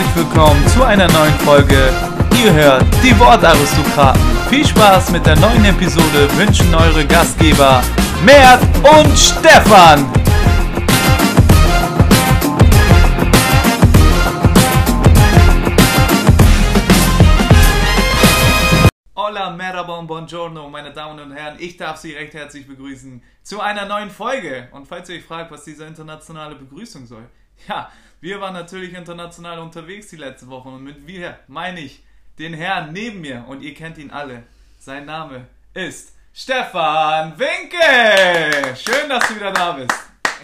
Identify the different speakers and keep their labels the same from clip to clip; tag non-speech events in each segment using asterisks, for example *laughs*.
Speaker 1: herzlich willkommen zu einer neuen Folge. Ihr hört die Wortaristokraten. Viel Spaß mit der neuen Episode wünschen eure Gastgeber Mert und Stefan. Hola, merhaba und buongiorno, meine Damen und Herren. Ich darf Sie recht herzlich begrüßen zu einer neuen Folge. Und falls ihr euch fragt, was diese internationale Begrüßung soll, ja, wir waren natürlich international unterwegs die letzte Woche und mit wir meine ich den Herrn neben mir und ihr kennt ihn alle. Sein Name ist Stefan Winke. Schön, dass du wieder da bist.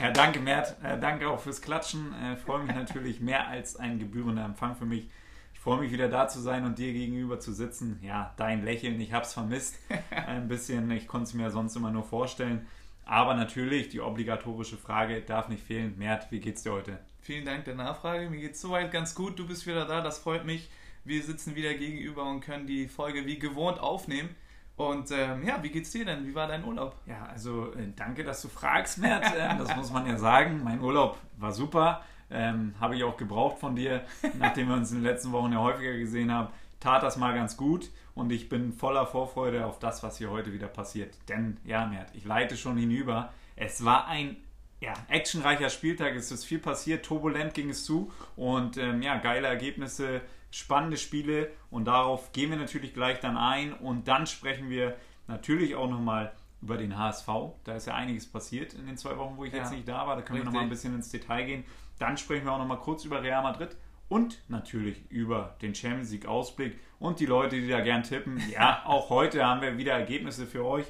Speaker 2: Ja, danke, Mert. Äh, danke auch fürs Klatschen. Äh, freue mich natürlich mehr als ein gebührender Empfang für mich. Ich freue mich wieder da zu sein und dir gegenüber zu sitzen. Ja, dein Lächeln, ich habe es vermisst. *laughs* Ein bisschen, ich konnte es mir sonst immer nur vorstellen. Aber natürlich, die obligatorische Frage darf nicht fehlen. Mert, wie geht's dir heute?
Speaker 1: Vielen Dank der Nachfrage. Mir geht's soweit ganz gut. Du bist wieder da, das freut mich. Wir sitzen wieder gegenüber und können die Folge wie gewohnt aufnehmen. Und ähm, ja, wie geht's dir denn? Wie war dein Urlaub?
Speaker 2: Ja, also äh, danke, dass du fragst, Mert. *laughs* Ähm, das muss man ja sagen. Mein Urlaub war super. Ähm, Habe ich auch gebraucht von dir, *laughs* nachdem wir uns in den letzten Wochen ja häufiger gesehen haben. Tat das mal ganz gut und ich bin voller Vorfreude auf das, was hier heute wieder passiert. Denn, ja, Mert, ich leite schon hinüber. Es war ein ja, actionreicher Spieltag, es ist viel passiert, turbulent ging es zu und ähm, ja, geile Ergebnisse, spannende Spiele und darauf gehen wir natürlich gleich dann ein und dann sprechen wir natürlich auch nochmal über den HSV. Da ist ja einiges passiert in den zwei Wochen, wo ich ja, jetzt nicht da war. Da können richtig. wir nochmal ein bisschen ins Detail gehen. Dann sprechen wir auch nochmal kurz über Real Madrid und natürlich über den Champions League Ausblick und die Leute, die da gern tippen. *laughs* Ja, auch heute haben wir wieder Ergebnisse für euch,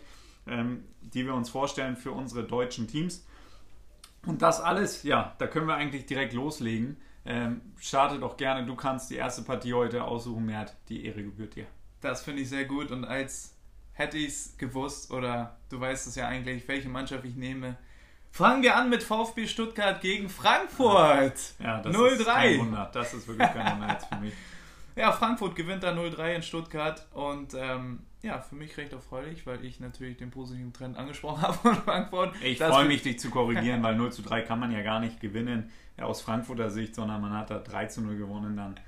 Speaker 2: ähm, die wir uns vorstellen für unsere deutschen Teams. Und das alles, ja, da können wir eigentlich direkt loslegen. Ähm, starte doch gerne, du kannst die erste Partie heute aussuchen, Mert, die Ehre gebührt dir.
Speaker 1: Das finde ich sehr gut und als hätte ich es gewusst oder du weißt es ja eigentlich, welche Mannschaft ich nehme. Fangen wir an mit VfB Stuttgart gegen Frankfurt.
Speaker 2: Ja, das 0 -3. ist kein Wunder. Das ist wirklich kein Wunder jetzt für mich. *laughs* *laughs*
Speaker 1: Ja, Frankfurt gewinnt da 0-3 in Stuttgart und ähm, ja, für mich recht erfreulich, weil ich natürlich den positiven Trend angesprochen *laughs* habe von Frankfurt.
Speaker 2: Ich freue mich, dich zu korrigieren, *laughs* weil 0 zu 3 kann man ja gar nicht gewinnen ja, aus Frankfurter Sicht, sondern man hat da 3 zu 0 gewonnen dann.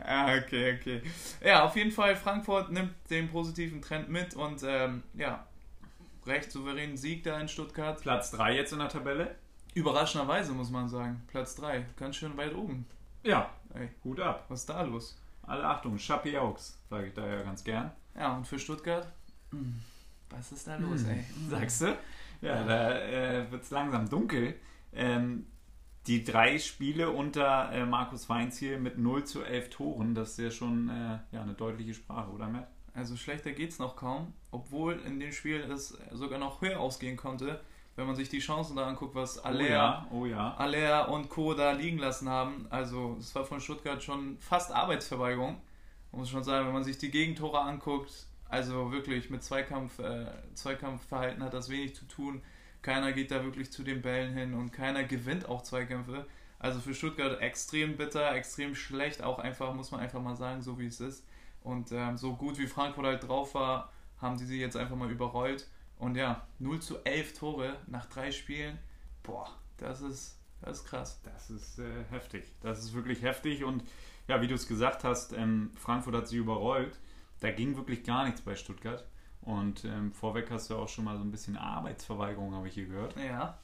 Speaker 1: Ja, ah, okay, okay. Ja, auf jeden Fall, Frankfurt nimmt den positiven Trend mit und ähm, ja, recht souveränen Sieg da in Stuttgart.
Speaker 2: Platz 3 jetzt in der Tabelle?
Speaker 1: Überraschenderweise muss man sagen. Platz 3, ganz schön weit oben.
Speaker 2: Ja, Ey, Hut ab.
Speaker 1: Was ist da los?
Speaker 2: Alle Achtung, Chappie Augs, sage ich da ja ganz gern.
Speaker 1: Ja, und für Stuttgart? Hm, was ist da los, hm. ey?
Speaker 2: Sagst du? Ja, da äh, wird es langsam dunkel. Ähm, die drei Spiele unter äh, Markus Weinz hier mit 0 zu 11 Toren, das ist ja schon äh, ja, eine deutliche Sprache, oder Matt?
Speaker 1: Also schlechter geht es noch kaum, obwohl in dem Spiel es sogar noch höher ausgehen konnte, wenn man sich die Chancen da anguckt, was Aller, oh ja, oh ja. Aller und Co. da liegen lassen haben. Also es war von Stuttgart schon fast Arbeitsverweigerung, muss schon sagen, wenn man sich die Gegentore anguckt. Also wirklich mit Zweikampf, äh, Zweikampfverhalten hat das wenig zu tun. Keiner geht da wirklich zu den Bällen hin und keiner gewinnt auch Zweikämpfe. Also für Stuttgart extrem bitter, extrem schlecht, auch einfach, muss man einfach mal sagen, so wie es ist. Und ähm, so gut wie Frankfurt halt drauf war, haben sie sie jetzt einfach mal überrollt. Und ja, 0 zu 11 Tore nach drei Spielen, boah, das ist, das ist krass.
Speaker 2: Das ist äh, heftig. Das ist wirklich heftig. Und ja, wie du es gesagt hast, ähm, Frankfurt hat sie überrollt. Da ging wirklich gar nichts bei Stuttgart. Und ähm, vorweg hast du auch schon mal so ein bisschen Arbeitsverweigerung, habe ich hier gehört.
Speaker 1: Ja,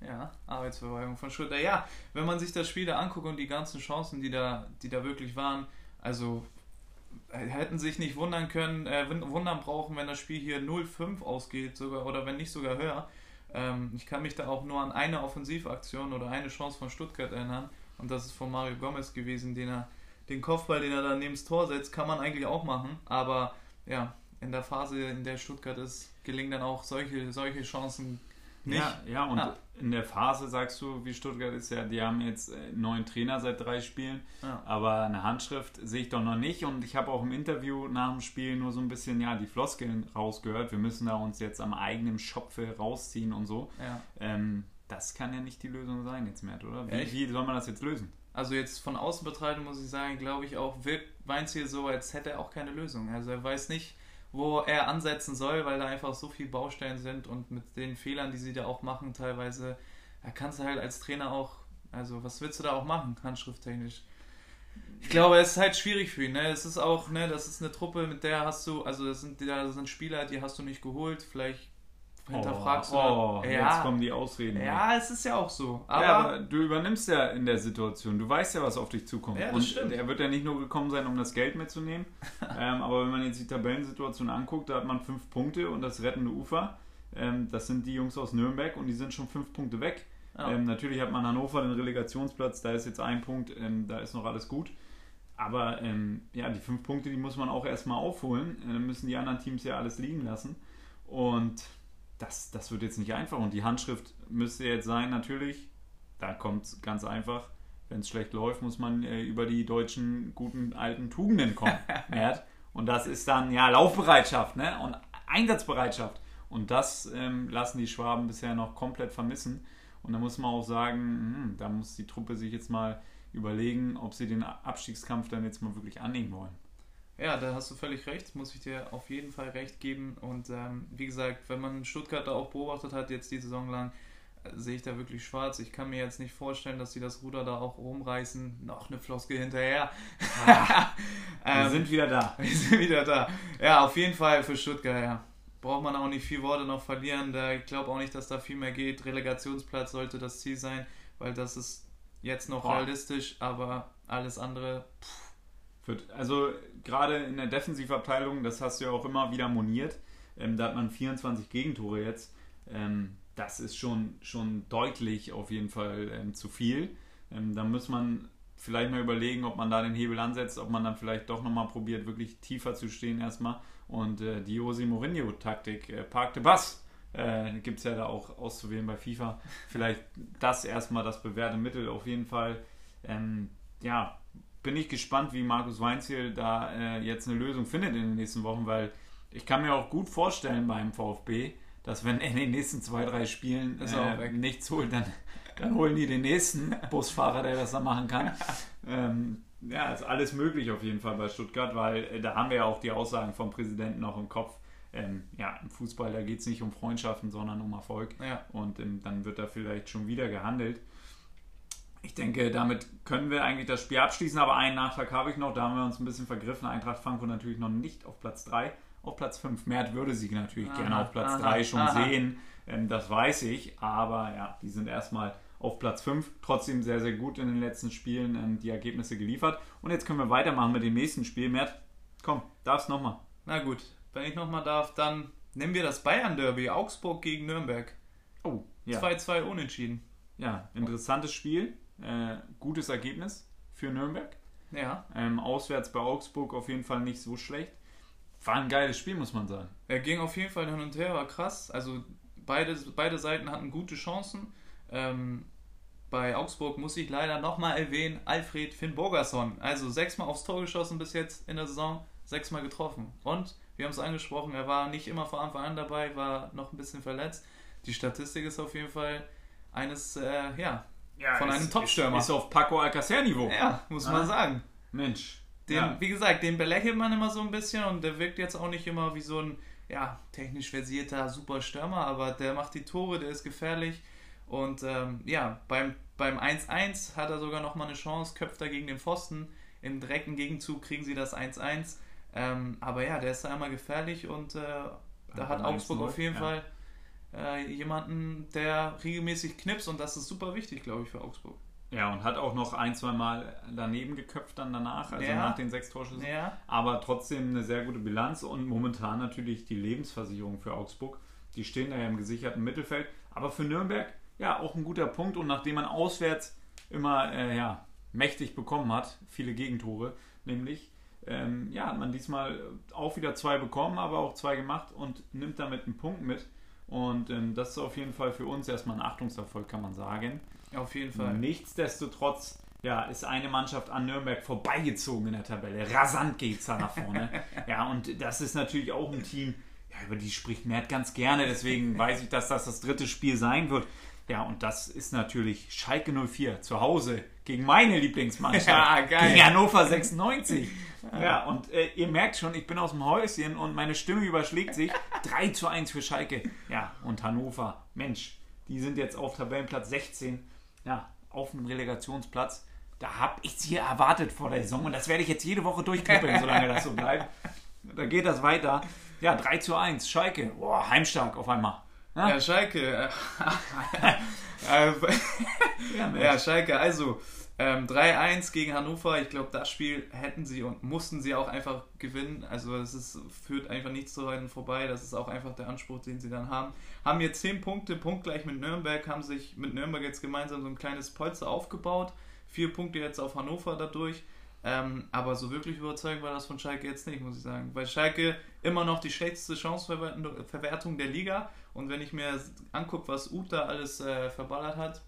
Speaker 1: ja, Arbeitsverweigerung von Stuttgart. Ja, wenn man sich das Spiel da anguckt und die ganzen Chancen, die da, die da wirklich waren, also hätten sich nicht wundern können, äh, wundern brauchen, wenn das Spiel hier 0-5 ausgeht, sogar oder wenn nicht sogar höher. Ähm, ich kann mich da auch nur an eine Offensivaktion oder eine Chance von Stuttgart erinnern und das ist von Mario Gomez gewesen, den er den Kopfball, den er da neben das Tor setzt, kann man eigentlich auch machen, aber ja, in der Phase, in der Stuttgart ist, gelingen dann auch solche, solche Chancen nicht.
Speaker 2: Ja, ja und ja. in der Phase sagst du, wie Stuttgart ist ja, die haben jetzt einen neuen Trainer seit drei Spielen, ja. aber eine Handschrift sehe ich doch noch nicht und ich habe auch im Interview nach dem Spiel nur so ein bisschen ja die Floskeln rausgehört. Wir müssen da uns jetzt am eigenen Schopfe rausziehen und so. Ja. Ähm, das kann ja nicht die Lösung sein jetzt mehr, oder? Wie, wie soll man das jetzt lösen?
Speaker 1: Also jetzt von außen betrachtet muss ich sagen, glaube ich auch, wirkt Weinz hier so, als hätte er auch keine Lösung. Also er weiß nicht, wo er ansetzen soll, weil da einfach so viele Baustellen sind und mit den Fehlern, die sie da auch machen, teilweise, da kannst du halt als Trainer auch, also was willst du da auch machen, handschrifttechnisch? Ich glaube, es ist halt schwierig für ihn. Ne? Es ist auch, ne, das ist eine Truppe, mit der hast du, also das sind, das sind Spieler, die hast du nicht geholt. Vielleicht hinterfragst
Speaker 2: oh, du. Oh, ja, jetzt kommen die Ausreden.
Speaker 1: Ja, es ist ja auch so.
Speaker 2: Aber, ja, aber du übernimmst ja in der Situation. Du weißt ja, was auf dich zukommt. Ja, und stimmt. er wird ja nicht nur gekommen sein, um das Geld mitzunehmen. *laughs* ähm, aber wenn man jetzt die Tabellensituation anguckt, da hat man fünf Punkte und das rettende Ufer. Ähm, das sind die Jungs aus Nürnberg und die sind schon fünf Punkte weg. Oh. Ähm, natürlich hat man Hannover den Relegationsplatz, da ist jetzt ein Punkt, ähm, da ist noch alles gut. Aber ähm, ja, die fünf Punkte, die muss man auch erstmal aufholen. Dann müssen die anderen Teams ja alles liegen lassen. Und das, das wird jetzt nicht einfach. Und die Handschrift müsste jetzt sein, natürlich, da kommt es ganz einfach, wenn es schlecht läuft, muss man äh, über die deutschen guten alten Tugenden kommen. *laughs* und das ist dann ja Laufbereitschaft ne? und Einsatzbereitschaft. Und das ähm, lassen die Schwaben bisher noch komplett vermissen. Und da muss man auch sagen, hm, da muss die Truppe sich jetzt mal überlegen, ob sie den Abstiegskampf dann jetzt mal wirklich annehmen wollen.
Speaker 1: Ja, da hast du völlig recht, muss ich dir auf jeden Fall recht geben. Und ähm, wie gesagt, wenn man Stuttgart da auch beobachtet hat, jetzt die Saison lang, äh, sehe ich da wirklich schwarz. Ich kann mir jetzt nicht vorstellen, dass sie das Ruder da auch rumreißen. Noch eine Floskel hinterher.
Speaker 2: Ah, *laughs* wir ähm, sind wieder da. *laughs*
Speaker 1: Wir sind wieder da. Ja, auf jeden Fall für Stuttgart, ja. Braucht man auch nicht viel Worte noch verlieren. Da, ich glaube auch nicht, dass da viel mehr geht. Relegationsplatz sollte das Ziel sein, weil das ist jetzt noch Boah. realistisch, aber alles andere. Pff
Speaker 2: also gerade in der Defensivabteilung, das hast du ja auch immer wieder moniert, ähm, da hat man 24 Gegentore jetzt. Ähm, das ist schon, schon deutlich auf jeden Fall ähm, zu viel. Ähm, da muss man vielleicht mal überlegen, ob man da den Hebel ansetzt, ob man dann vielleicht doch nochmal probiert, wirklich tiefer zu stehen erstmal. Und äh, die Jose Mourinho-Taktik, äh, Park de Bass, äh, gibt es ja da auch auszuwählen bei FIFA. Vielleicht das erstmal das bewährte Mittel auf jeden Fall. Ähm, ja, bin ich gespannt, wie Markus Weinziel da äh, jetzt eine Lösung findet in den nächsten Wochen, weil ich kann mir auch gut vorstellen beim VfB, dass wenn er in den nächsten zwei, drei Spielen äh, nichts holt, dann, dann holen die den nächsten *laughs* Busfahrer, der das dann machen kann. ähm, ja, ist alles möglich auf jeden Fall bei Stuttgart, weil äh, da haben wir ja auch die Aussagen vom Präsidenten noch im Kopf. Ähm, ja, im Fußball, da geht es nicht um Freundschaften, sondern um Erfolg. Ja. Und ähm, dann wird da vielleicht schon wieder gehandelt. Ich denke, damit können wir eigentlich das Spiel abschließen, aber einen Nachtrag habe ich noch, da haben wir uns ein bisschen vergriffen. Eintracht Frankfurt natürlich noch nicht auf Platz 3, auf Platz 5. Mert würde sie natürlich aha, gerne auf Platz aha, 3 schon aha. sehen, ähm, das weiß ich, aber ja, die sind erstmal auf Platz 5. Trotzdem sehr, sehr gut in den letzten Spielen ähm, die Ergebnisse geliefert. Und jetzt können wir weitermachen mit dem nächsten Spiel. Mert, komm, darfst nochmal.
Speaker 1: Na gut, wenn ich nochmal darf, dann nehmen wir das Bayern-Derby, Augsburg gegen Nürnberg. Oh, ja. 2-2 unentschieden.
Speaker 2: Ja, interessantes Spiel. Äh, gutes Ergebnis für Nürnberg. Ja. Ähm, auswärts bei Augsburg auf jeden Fall nicht so schlecht. War ein geiles Spiel, muss man sagen.
Speaker 1: Er ging auf jeden Fall hin und her, war krass. Also beide, beide Seiten hatten gute Chancen. Ähm, bei Augsburg muss ich leider nochmal erwähnen, Alfred Finn Borgerson. Also sechsmal aufs Tor geschossen bis jetzt in der Saison, sechsmal getroffen. Und wir haben es angesprochen, er war nicht immer von Anfang an dabei, war noch ein bisschen verletzt. Die Statistik ist auf jeden Fall eines äh, ja, ja, von einem Topstürmer.
Speaker 2: Ist, ist auf Paco Alcacer-Niveau.
Speaker 1: Ja, muss ah. man sagen.
Speaker 2: Mensch.
Speaker 1: Den, ja. Wie gesagt, den belächelt man immer so ein bisschen und der wirkt jetzt auch nicht immer wie so ein ja, technisch versierter Superstürmer, aber der macht die Tore, der ist gefährlich. Und ähm, ja, beim, beim 1-1 hat er sogar nochmal eine Chance, köpft er gegen den Pfosten. Im direkten Gegenzug kriegen sie das 1-1. Ähm, aber ja, der ist da einmal gefährlich und äh, da hat Augsburg auf jeden ja. Fall äh, jemanden, der regelmäßig knipst und das ist super wichtig, glaube ich, für Augsburg.
Speaker 2: Ja, und hat auch noch ein, zwei Mal daneben geköpft dann danach, also ja. nach den sechs Torschüssen. Ja. Aber trotzdem eine sehr gute Bilanz und momentan natürlich die Lebensversicherung für Augsburg. Die stehen da ja im gesicherten Mittelfeld. Aber für Nürnberg, ja, auch ein guter Punkt. Und nachdem man auswärts immer äh, ja, mächtig bekommen hat, viele Gegentore, nämlich, ähm, ja, hat man diesmal auch wieder zwei bekommen, aber auch zwei gemacht und nimmt damit einen Punkt mit. Und ähm, das ist auf jeden Fall für uns erstmal ein Achtungserfolg, kann man sagen.
Speaker 1: Auf jeden Fall.
Speaker 2: Nichtsdestotrotz ja, ist eine Mannschaft an Nürnberg vorbeigezogen in der Tabelle. Rasant geht es da nach vorne. *laughs* ja, und das ist natürlich auch ein Team, ja, über die spricht Mert ganz gerne. Deswegen *laughs* weiß ich, dass das das dritte Spiel sein wird. Ja, und das ist natürlich Schalke 04 zu Hause gegen meine Lieblingsmannschaft. Ja, geil. Gegen Hannover 96. Ja, und äh, ihr merkt schon, ich bin aus dem Häuschen und meine Stimme überschlägt sich. *laughs* 3 zu 1 für Schalke. Ja, und Hannover, Mensch, die sind jetzt auf Tabellenplatz 16. Ja, auf dem Relegationsplatz. Da habe ich sie erwartet vor der Saison und das werde ich jetzt jede Woche durchkribbeln, *laughs* solange das so bleibt. Da geht das weiter. Ja, 3 zu 1, Schalke. Boah, heimstark auf einmal.
Speaker 1: Ja, ja Schalke. Äh, *laughs* ja, ja, Schalke, also ähm, 3-1 gegen Hannover, ich glaube, das Spiel hätten sie und mussten sie auch einfach gewinnen. Also es ist, führt einfach nichts zu heute vorbei. Das ist auch einfach der Anspruch, den sie dann haben. Haben jetzt 10 Punkte, punktgleich mit Nürnberg, haben sich mit Nürnberg jetzt gemeinsam so ein kleines Polster aufgebaut. Vier Punkte jetzt auf Hannover dadurch. Ähm, aber so wirklich überzeugend war das von Schalke jetzt nicht, muss ich sagen. Weil Schalke immer noch die schlechteste Chanceverwertung der Liga. Und wenn ich mir angucke, was Uta alles äh, verballert hat,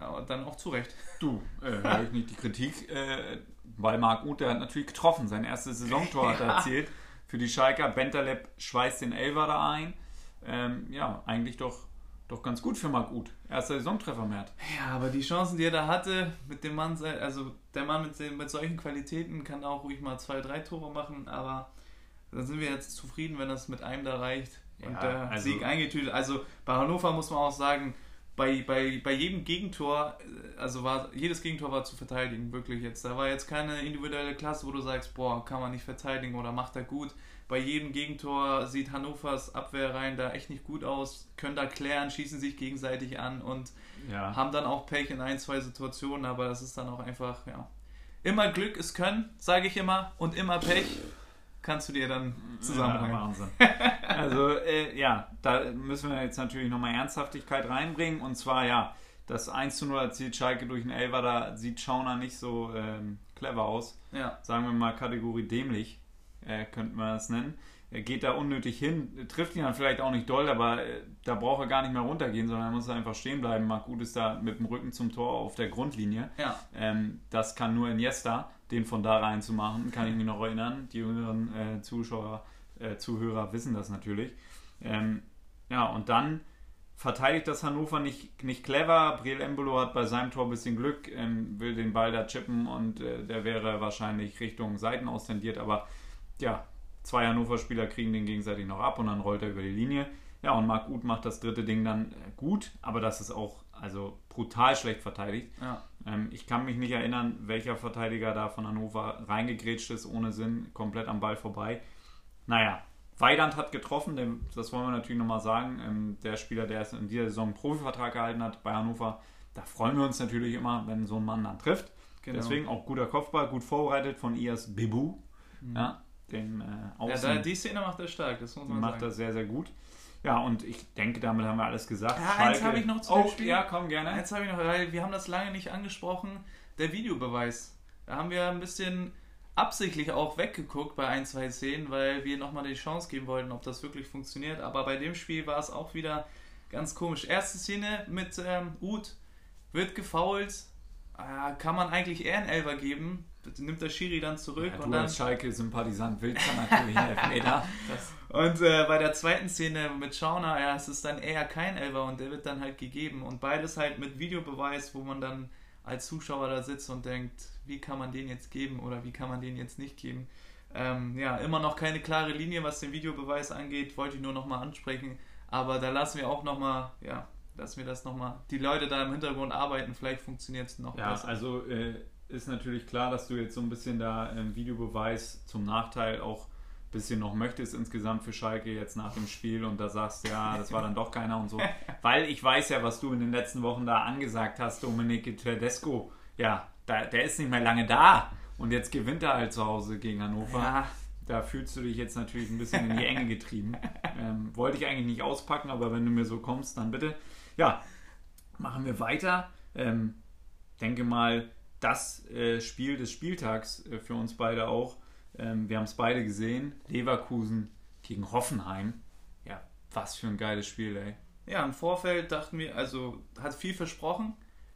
Speaker 1: ja, dann auch zu Recht.
Speaker 2: Du, äh, *laughs* höre ich nicht die Kritik, äh, weil Marc Uth, der hat natürlich getroffen. Sein erstes Saisontor hat er *laughs* erzielt für die Schalker. Bentaleb schweißt den Elver da ein. Ähm, ja, eigentlich doch, doch ganz gut für Marc Uth. Erster Saisontreffer mehr.
Speaker 1: Ja, aber die Chancen, die er da hatte, mit dem Mann, also der Mann mit, mit solchen Qualitäten kann auch ruhig mal zwei, drei Tore machen, aber dann sind wir jetzt zufrieden, wenn das mit einem da reicht und ja, der also, Sieg eingetütet. Also bei Hannover muss man auch sagen, bei, bei, bei jedem Gegentor, äh, also war jedes Gegentor war zu verteidigen, wirklich jetzt. Da war jetzt keine individuelle Klasse, wo du sagst, boah, kann man nicht verteidigen oder macht er gut. Bei jedem Gegentor sieht Hannovers Abwehrreihen da echt nicht gut aus, können da klären, schießen sich gegenseitig an und ja. haben dann auch Pech in ein, zwei Situationen, aber das ist dann auch einfach, ja. Immer Glück ist Können, sage ich immer, und immer Pech kannst du dir dann zusammenbringen. Ja, Wahnsinn. *laughs*
Speaker 2: also äh, ja, da müssen wir jetzt natürlich nochmal Ernsthaftigkeit reinbringen. Und zwar ja, das 1 zu 0 erzielt Schalke durch einen Elfer, da sieht Schauner nicht so ähm, clever aus. Ja. Sagen wir mal Kategorie dämlich, äh, könnten wir das nennen. Er geht da unnötig hin, trifft ihn dann vielleicht auch nicht doll, aber äh, da braucht er gar nicht mehr runtergehen, sondern er muss einfach stehen bleiben. Marc Gut ist da mit dem Rücken zum Tor auf der Grundlinie. Ja. Ähm, das kann nur Iniesta den von da rein zu machen, kann ich mich noch erinnern. Die jüngeren äh, Zuschauer, äh, Zuhörer wissen das natürlich. Ähm, ja, und dann verteidigt das Hannover nicht, nicht clever. Briel Embolo hat bei seinem Tor ein bisschen Glück, ähm, will den Ball da chippen und äh, der wäre wahrscheinlich Richtung Seiten austendiert, aber ja, zwei Hannover-Spieler kriegen den gegenseitig noch ab und dann rollt er über die Linie. Ja, und Marc Uth macht das dritte Ding dann äh, gut, aber das ist auch also brutal schlecht verteidigt. Ja. Ähm, ich kann mich nicht erinnern, welcher Verteidiger da von Hannover reingegrätscht ist, ohne Sinn, komplett am Ball vorbei. Naja, Weidand hat getroffen, denn, das wollen wir natürlich nochmal sagen. Ähm, der Spieler, der es in dieser Saison einen Profivertrag gehalten hat bei Hannover, da freuen wir uns natürlich immer, wenn so ein Mann dann trifft. Genau. Deswegen auch guter Kopfball, gut vorbereitet von Ias Bebu. Mhm. Ja, den,
Speaker 1: äh, Außen, ja, die Szene macht er stark, das muss man
Speaker 2: macht sagen. Macht er sehr, sehr gut. Ja, und ich denke, damit haben wir alles gesagt.
Speaker 1: Ja, eins habe ich noch zu oh, Ja, komm, gerne. Eins habe ich noch, weil wir haben das lange nicht angesprochen, der Videobeweis. Da haben wir ein bisschen absichtlich auch weggeguckt bei ein, zwei Szenen, weil wir nochmal die Chance geben wollten, ob das wirklich funktioniert. Aber bei dem Spiel war es auch wieder ganz komisch. Erste Szene mit ähm, Uth wird gefoult. Äh, kann man eigentlich eher einen Elfer geben, nimmt der Schiri dann zurück. Ja,
Speaker 2: und
Speaker 1: dann,
Speaker 2: als Schalke-Sympathisant willst dann natürlich einen Elfmeter. *laughs*
Speaker 1: und äh, bei der zweiten Szene mit Schauner, ja, es ist dann eher kein Elfer und der wird dann halt gegeben. Und beides halt mit Videobeweis, wo man dann als Zuschauer da sitzt und denkt, wie kann man den jetzt geben oder wie kann man den jetzt nicht geben. Ähm, ja, immer noch keine klare Linie, was den Videobeweis angeht, wollte ich nur nochmal ansprechen. Aber da lassen wir auch nochmal, ja, lassen wir das nochmal, die Leute da im Hintergrund arbeiten, vielleicht funktioniert es noch
Speaker 2: ja, besser. Ja, also äh, ist natürlich klar, dass du jetzt so ein bisschen da im Videobeweis zum Nachteil auch ein bisschen noch möchtest insgesamt für Schalke jetzt nach dem Spiel und da sagst, ja, das war dann doch keiner und so. *laughs* Weil ich weiß ja, was du in den letzten Wochen da angesagt hast, Domenico Tedesco. Ja, da, der ist nicht mehr lange da und jetzt gewinnt er halt zu Hause gegen Hannover. Ja. Da fühlst du dich jetzt natürlich ein bisschen in die Enge getrieben. *laughs* Ähm, wollte ich eigentlich nicht auspacken, aber wenn du mir so kommst, dann bitte. Ja, machen wir weiter. Ähm, denke mal, das äh, Spiel des Spieltags äh, für uns beide auch. Ähm, wir haben es beide gesehen. Leverkusen gegen Hoffenheim. Ja, was für ein geiles Spiel, ey.
Speaker 1: Ja, im Vorfeld dachten wir, also hat viel versprochen.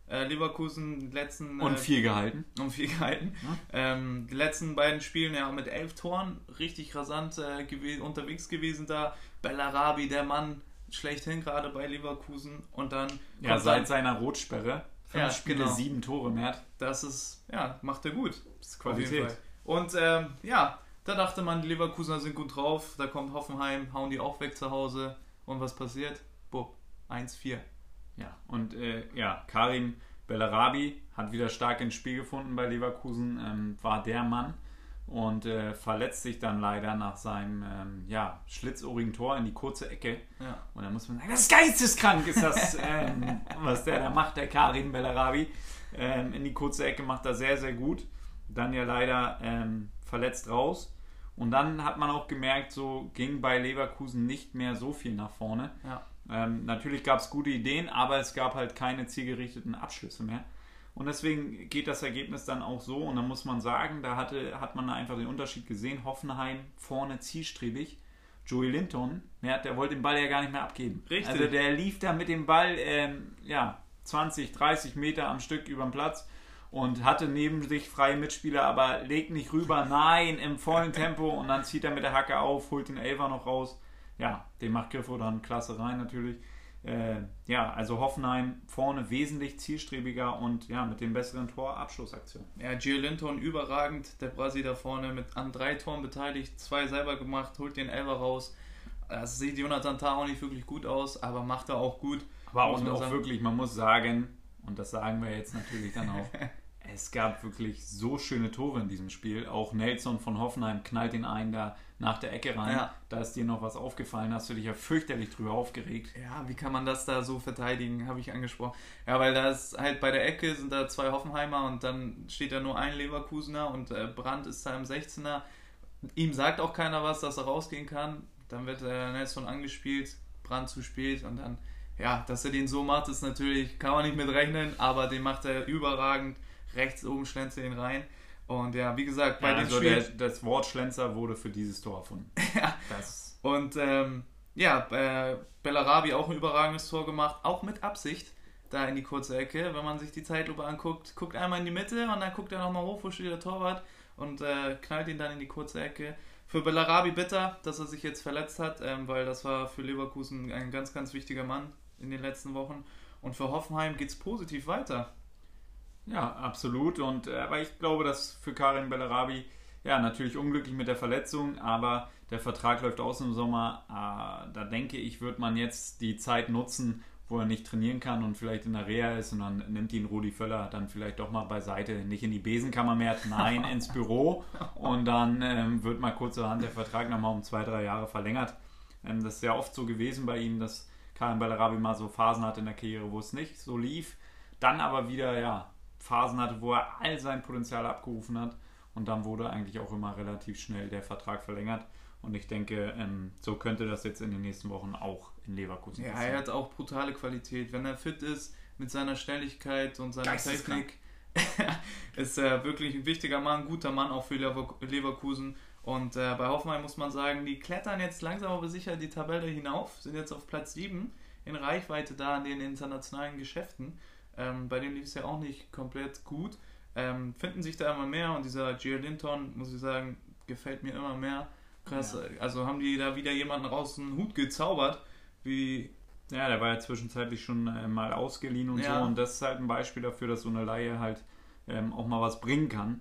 Speaker 1: Äh, Leverkusen letzten.
Speaker 2: Und viel gehalten.
Speaker 1: Und viel gehalten. Ja. Ähm, die letzten beiden Spielen ja mit elf Toren richtig rasant äh, gew unterwegs gewesen da. Bellarabi, der Mann schlechthin gerade bei Leverkusen. Und dann.
Speaker 2: Ja, seit seiner Rotsperre. Fünf ja, Spiele, genau. sieben Tore mehr.
Speaker 1: Das ist, ja, macht er gut. Das ist Qualität. Und ähm, ja, da dachte man, die Leverkusener sind gut drauf. Da kommt Hoffenheim, hauen die auch weg zu Hause. Und was passiert? Bub, 1-4.
Speaker 2: Ja, und äh, ja, Karim Bellarabi hat wieder stark ins Spiel gefunden bei Leverkusen, ähm, war der Mann und äh, verletzt sich dann leider nach seinem ähm, ja, schlitzohrigen Tor in die kurze Ecke. Ja. Und dann muss man sagen, das ist geisteskrank ist das, *laughs* ähm, was der da macht, der Karim Bellarabi. Ähm, in die kurze Ecke macht er sehr, sehr gut. Dann ja leider ähm, verletzt raus. Und dann hat man auch gemerkt, so ging bei Leverkusen nicht mehr so viel nach vorne. Ja. Ähm, natürlich gab es gute Ideen, aber es gab halt keine zielgerichteten Abschlüsse mehr. Und deswegen geht das Ergebnis dann auch so. Und dann muss man sagen, da hatte, hat man einfach den Unterschied gesehen. Hoffenheim vorne zielstrebig. Joey Linton, ja, der wollte den Ball ja gar nicht mehr abgeben. Richtig. Also der lief da mit dem Ball ähm, ja, 20, 30 Meter am Stück über den Platz und hatte neben sich freie Mitspieler, aber legt nicht rüber, nein, im vollen *laughs* Tempo und dann zieht er mit der Hacke auf, holt den Elfer noch raus. Ja, den macht Griffo dann klasse rein natürlich. Äh, ja, also Hoffenheim vorne wesentlich zielstrebiger und ja, mit dem besseren Torabschlussaktion.
Speaker 1: Ja, Gio Linton überragend, der Brasi da vorne mit an drei Toren beteiligt, zwei selber gemacht, holt den Elfer raus. Das sieht Jonathan Tah auch nicht wirklich gut aus, aber macht er auch gut.
Speaker 2: Aber auch, auch wirklich, man muss sagen, und das sagen wir jetzt natürlich dann auch, *laughs* es gab wirklich so schöne Tore in diesem Spiel. Auch Nelson von Hoffenheim knallt den einen da nach der Ecke rein. Ja. Da ist dir noch was aufgefallen, hast du dich ja fürchterlich drüber aufgeregt.
Speaker 1: Ja, wie kann man das da so verteidigen, habe ich angesprochen. Ja, weil da ist halt bei der Ecke sind da zwei Hoffenheimer und dann steht da nur ein Leverkusener und äh, Brandt ist da im 16er. Ihm sagt auch keiner was, dass er rausgehen kann. Dann wird äh, Nelson angespielt, Brandt zu spät und dann, ja, dass er den so macht, ist natürlich, kann man nicht mit rechnen, aber den macht er überragend rechts oben schlänzt ihn rein. Und ja, wie gesagt,
Speaker 2: bei ja, den also Spielen... Der, das Wort Schlenzer wurde für dieses Tor erfunden. *laughs*
Speaker 1: ja. Das. Und ähm, ja, äh, Bellarabi auch ein überragendes Tor gemacht, auch mit Absicht da in die kurze Ecke. Wenn man sich die Zeitlupe anguckt, guckt einmal in die Mitte und dann guckt er nochmal hoch, wo steht der Torwart und äh, knallt ihn dann in die kurze Ecke. Für Bellarabi bitter, dass er sich jetzt verletzt hat, ähm, weil das war für Leverkusen ein ganz, ganz wichtiger Mann in den letzten Wochen. Und für Hoffenheim geht es positiv weiter.
Speaker 2: Ja, absolut. Und äh, aber ich glaube, dass für Karin Bellarabi ja natürlich unglücklich mit der Verletzung, aber der Vertrag läuft aus im Sommer. Äh, da denke ich, wird man jetzt die Zeit nutzen, wo er nicht trainieren kann und vielleicht in der Reha ist und dann nimmt ihn Rudi Völler dann vielleicht doch mal beiseite, nicht in die Besenkammer mehr, nein, ins Büro und dann ähm, wird mal kurzerhand der Vertrag nochmal um zwei, drei Jahre verlängert. Ähm, das ist ja oft so gewesen bei ihm, dass Karin Bellarabi mal so Phasen hatte in der Karriere, wo es nicht so lief. Dann aber wieder, ja, Phasen hatte, wo er all sein Potenzial abgerufen hat. Und dann wurde eigentlich auch immer relativ schnell der Vertrag verlängert. Und ich denke, ähm, so könnte das jetzt in den nächsten Wochen auch in Leverkusen
Speaker 1: ja, passieren. er hat auch brutale Qualität. Wenn er fit ist, mit seiner Schnelligkeit und seiner Technik, *laughs* ist er wirklich ein wichtiger Mann, guter Mann auch für Leverkusen. Und äh, bei Hoffenheim muss man sagen, die klettern jetzt langsam aber sicher die Tabelle hinauf, sind jetzt auf Platz 7 in Reichweite da in den internationalen Geschäften. Ähm, bei denen lief es ja auch nicht komplett gut. Ähm, finden sich da immer mehr und dieser Linton, muss ich sagen, gefällt mir immer mehr. Krass, ja. also haben die da wieder jemanden raus den Hut gezaubert, wie.
Speaker 2: Ja, der war ja zwischenzeitlich schon äh, mal ausgeliehen und ja. so und das ist halt ein Beispiel dafür, dass so eine Laie halt ähm, auch mal was bringen kann.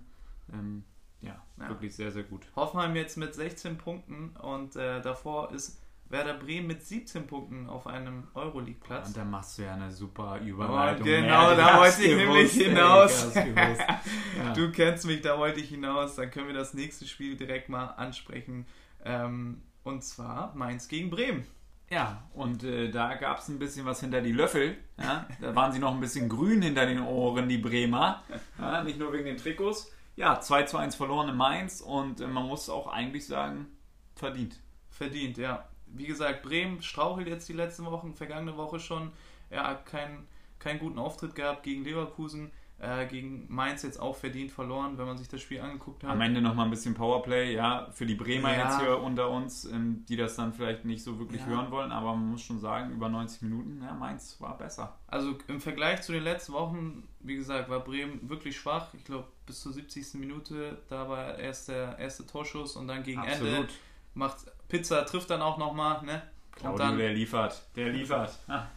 Speaker 2: Ähm, ja, ja, wirklich sehr, sehr gut.
Speaker 1: Hoffenheim jetzt mit 16 Punkten und äh, davor ist Werder Bremen mit 17 Punkten auf einem Euroleague-Platz.
Speaker 2: Und da machst du ja eine super Überleitung. Oh,
Speaker 1: genau, ja, da wollte ich nämlich hinaus. *laughs* ja. Du kennst mich, da wollte ich hinaus. Dann können wir das nächste Spiel direkt mal ansprechen. Ähm, und zwar Mainz gegen Bremen.
Speaker 2: Ja, und äh, da gab es ein bisschen was hinter die Löffel. Ja? Da waren sie noch ein bisschen grün hinter den Ohren, die Bremer. Ja, nicht nur wegen den Trikots. Ja, 2 zu 1 verloren in Mainz und äh, man muss auch eigentlich sagen, verdient.
Speaker 1: Verdient, ja wie gesagt, Bremen strauchelt jetzt die letzten Wochen, vergangene Woche schon. Er hat keinen, keinen guten Auftritt gehabt gegen Leverkusen. Äh, gegen Mainz jetzt auch verdient verloren, wenn man sich das Spiel angeguckt hat.
Speaker 2: Am Ende nochmal ein bisschen Powerplay, ja, für die Bremer ja. jetzt hier unter uns, ähm, die das dann vielleicht nicht so wirklich ja. hören wollen, aber man muss schon sagen, über 90 Minuten, ja, Mainz war besser.
Speaker 1: Also im Vergleich zu den letzten Wochen, wie gesagt, war Bremen wirklich schwach. Ich glaube, bis zur 70. Minute, da war erst der erste Torschuss und dann gegen Absolut. Ende macht Pizza trifft dann auch nochmal, ne?
Speaker 2: Claudio, dann, der liefert. Der liefert.
Speaker 1: Ah.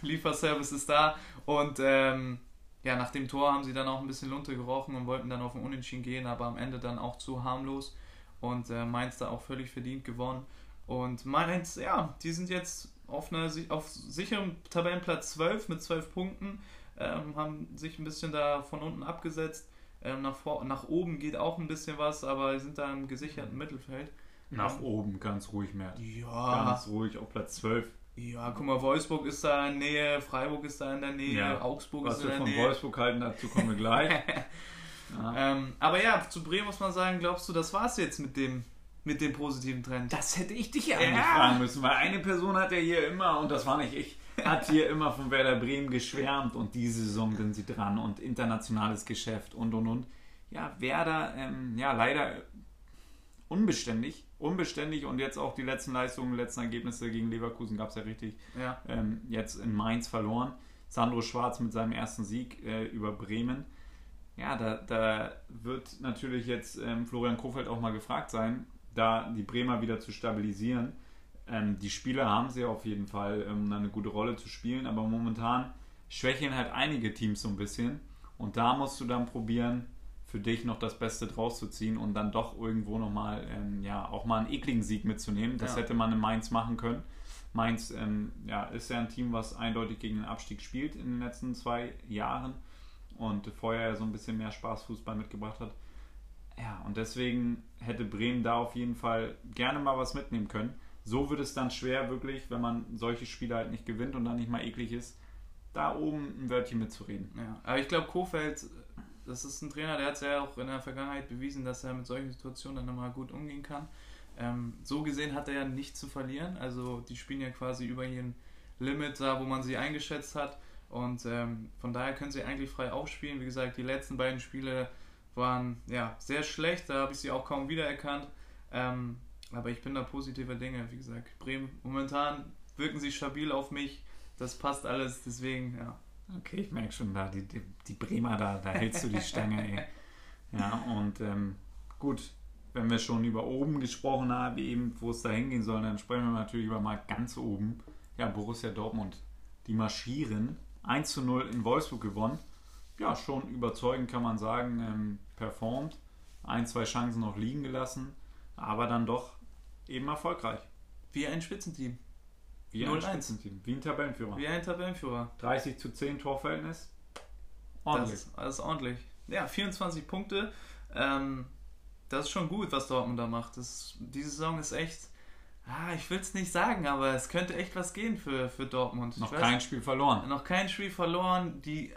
Speaker 1: Lieferservice ist da. Und ähm, ja, nach dem Tor haben sie dann auch ein bisschen Lunte gerochen und wollten dann auf den Unentschieden gehen, aber am Ende dann auch zu harmlos. Und äh, Mainz da auch völlig verdient gewonnen. Und Mainz, ja, die sind jetzt auf, einer, auf sicherem Tabellenplatz 12 mit 12 Punkten. ähm, haben sich ein bisschen da von unten abgesetzt. Ähm, nach, vor, nach oben geht auch ein bisschen was, aber sind da im gesicherten Mittelfeld.
Speaker 2: Nach oben ganz ruhig mehr.
Speaker 1: Ja.
Speaker 2: Ganz ruhig auf Platz 12.
Speaker 1: Ja, guck mal, Wolfsburg ist da in der Nähe, Freiburg ist da in der Nähe, ja. Augsburg
Speaker 2: Was
Speaker 1: ist in der
Speaker 2: Nähe.
Speaker 1: Was
Speaker 2: wir von Wolfsburg halten, dazu kommen wir gleich. *laughs*
Speaker 1: ja. ähm, aber ja, zu Bremen muss man sagen, glaubst du, das war's jetzt mit dem, mit dem positiven Trend?
Speaker 2: Das hätte ich dich ja eigentlich fragen müssen, weil eine Person hat ja hier immer, und das war nicht ich, hat hier immer von Werder Bremen geschwärmt und diese Saison sind sie dran und internationales Geschäft und und und. Ja, Werder, ähm, ja, leider unbeständig unbeständig und jetzt auch die letzten Leistungen, die letzten Ergebnisse gegen Leverkusen gab es ja richtig.
Speaker 1: Ja.
Speaker 2: Ähm, jetzt in Mainz verloren. Sandro Schwarz mit seinem ersten Sieg äh, über Bremen. Ja, da, da wird natürlich jetzt ähm, Florian Kofeld auch mal gefragt sein, da die Bremer wieder zu stabilisieren. Ähm, die Spieler haben sie auf jeden Fall, um eine gute Rolle zu spielen, aber momentan schwächeln halt einige Teams so ein bisschen. Und da musst du dann probieren, für dich noch das Beste draus zu ziehen und dann doch irgendwo nochmal, ähm, ja, auch mal einen ekligen Sieg mitzunehmen. Das ja. hätte man in Mainz machen können. Mainz ähm, ja, ist ja ein Team, was eindeutig gegen den Abstieg spielt in den letzten zwei Jahren und vorher ja so ein bisschen mehr Spaßfußball mitgebracht hat. Ja, und deswegen hätte Bremen da auf jeden Fall gerne mal was mitnehmen können. So wird es dann schwer, wirklich, wenn man solche Spiele halt nicht gewinnt und dann nicht mal eklig ist, da oben ein Wörtchen mitzureden.
Speaker 1: Ja, aber ich glaube, Kofeld das ist ein Trainer, der hat es ja auch in der Vergangenheit bewiesen, dass er mit solchen Situationen dann nochmal gut umgehen kann. Ähm, so gesehen hat er ja nichts zu verlieren. Also die spielen ja quasi über ihren Limit da, wo man sie eingeschätzt hat. Und ähm, von daher können sie eigentlich frei aufspielen. Wie gesagt, die letzten beiden Spiele waren ja sehr schlecht. Da habe ich sie auch kaum wiedererkannt. Ähm, aber ich bin da positiver Dinge. Wie gesagt, Bremen momentan wirken sie stabil auf mich. Das passt alles. Deswegen, ja,
Speaker 2: Okay, ich merke schon, da die, die, die Bremer, da, da hältst du die Stange, ey. Ja, und ähm, gut, wenn wir schon über oben gesprochen haben, eben, wo es da hingehen soll, dann sprechen wir natürlich über mal ganz oben. Ja, Borussia Dortmund. Die marschieren. 1 zu 0 in Wolfsburg gewonnen. Ja, schon überzeugend kann man sagen, ähm, performt. Ein, zwei Chancen noch liegen gelassen, aber dann doch eben erfolgreich.
Speaker 1: Wie ein Spitzenteam.
Speaker 2: Wie ein Spitzenteam. Wie ein Tabellenführer.
Speaker 1: Wie ein Tabellenführer.
Speaker 2: 30 zu 10 Torverhältnis.
Speaker 1: Ordentlich. Das, das ist ordentlich. Ja, 24 Punkte. Ähm, das ist schon gut, was Dortmund da macht. Das, diese Saison ist echt. Ah, ich will es nicht sagen, aber es könnte echt was gehen für, für Dortmund.
Speaker 2: Noch kein Spiel verloren.
Speaker 1: Noch kein Spiel verloren. Die,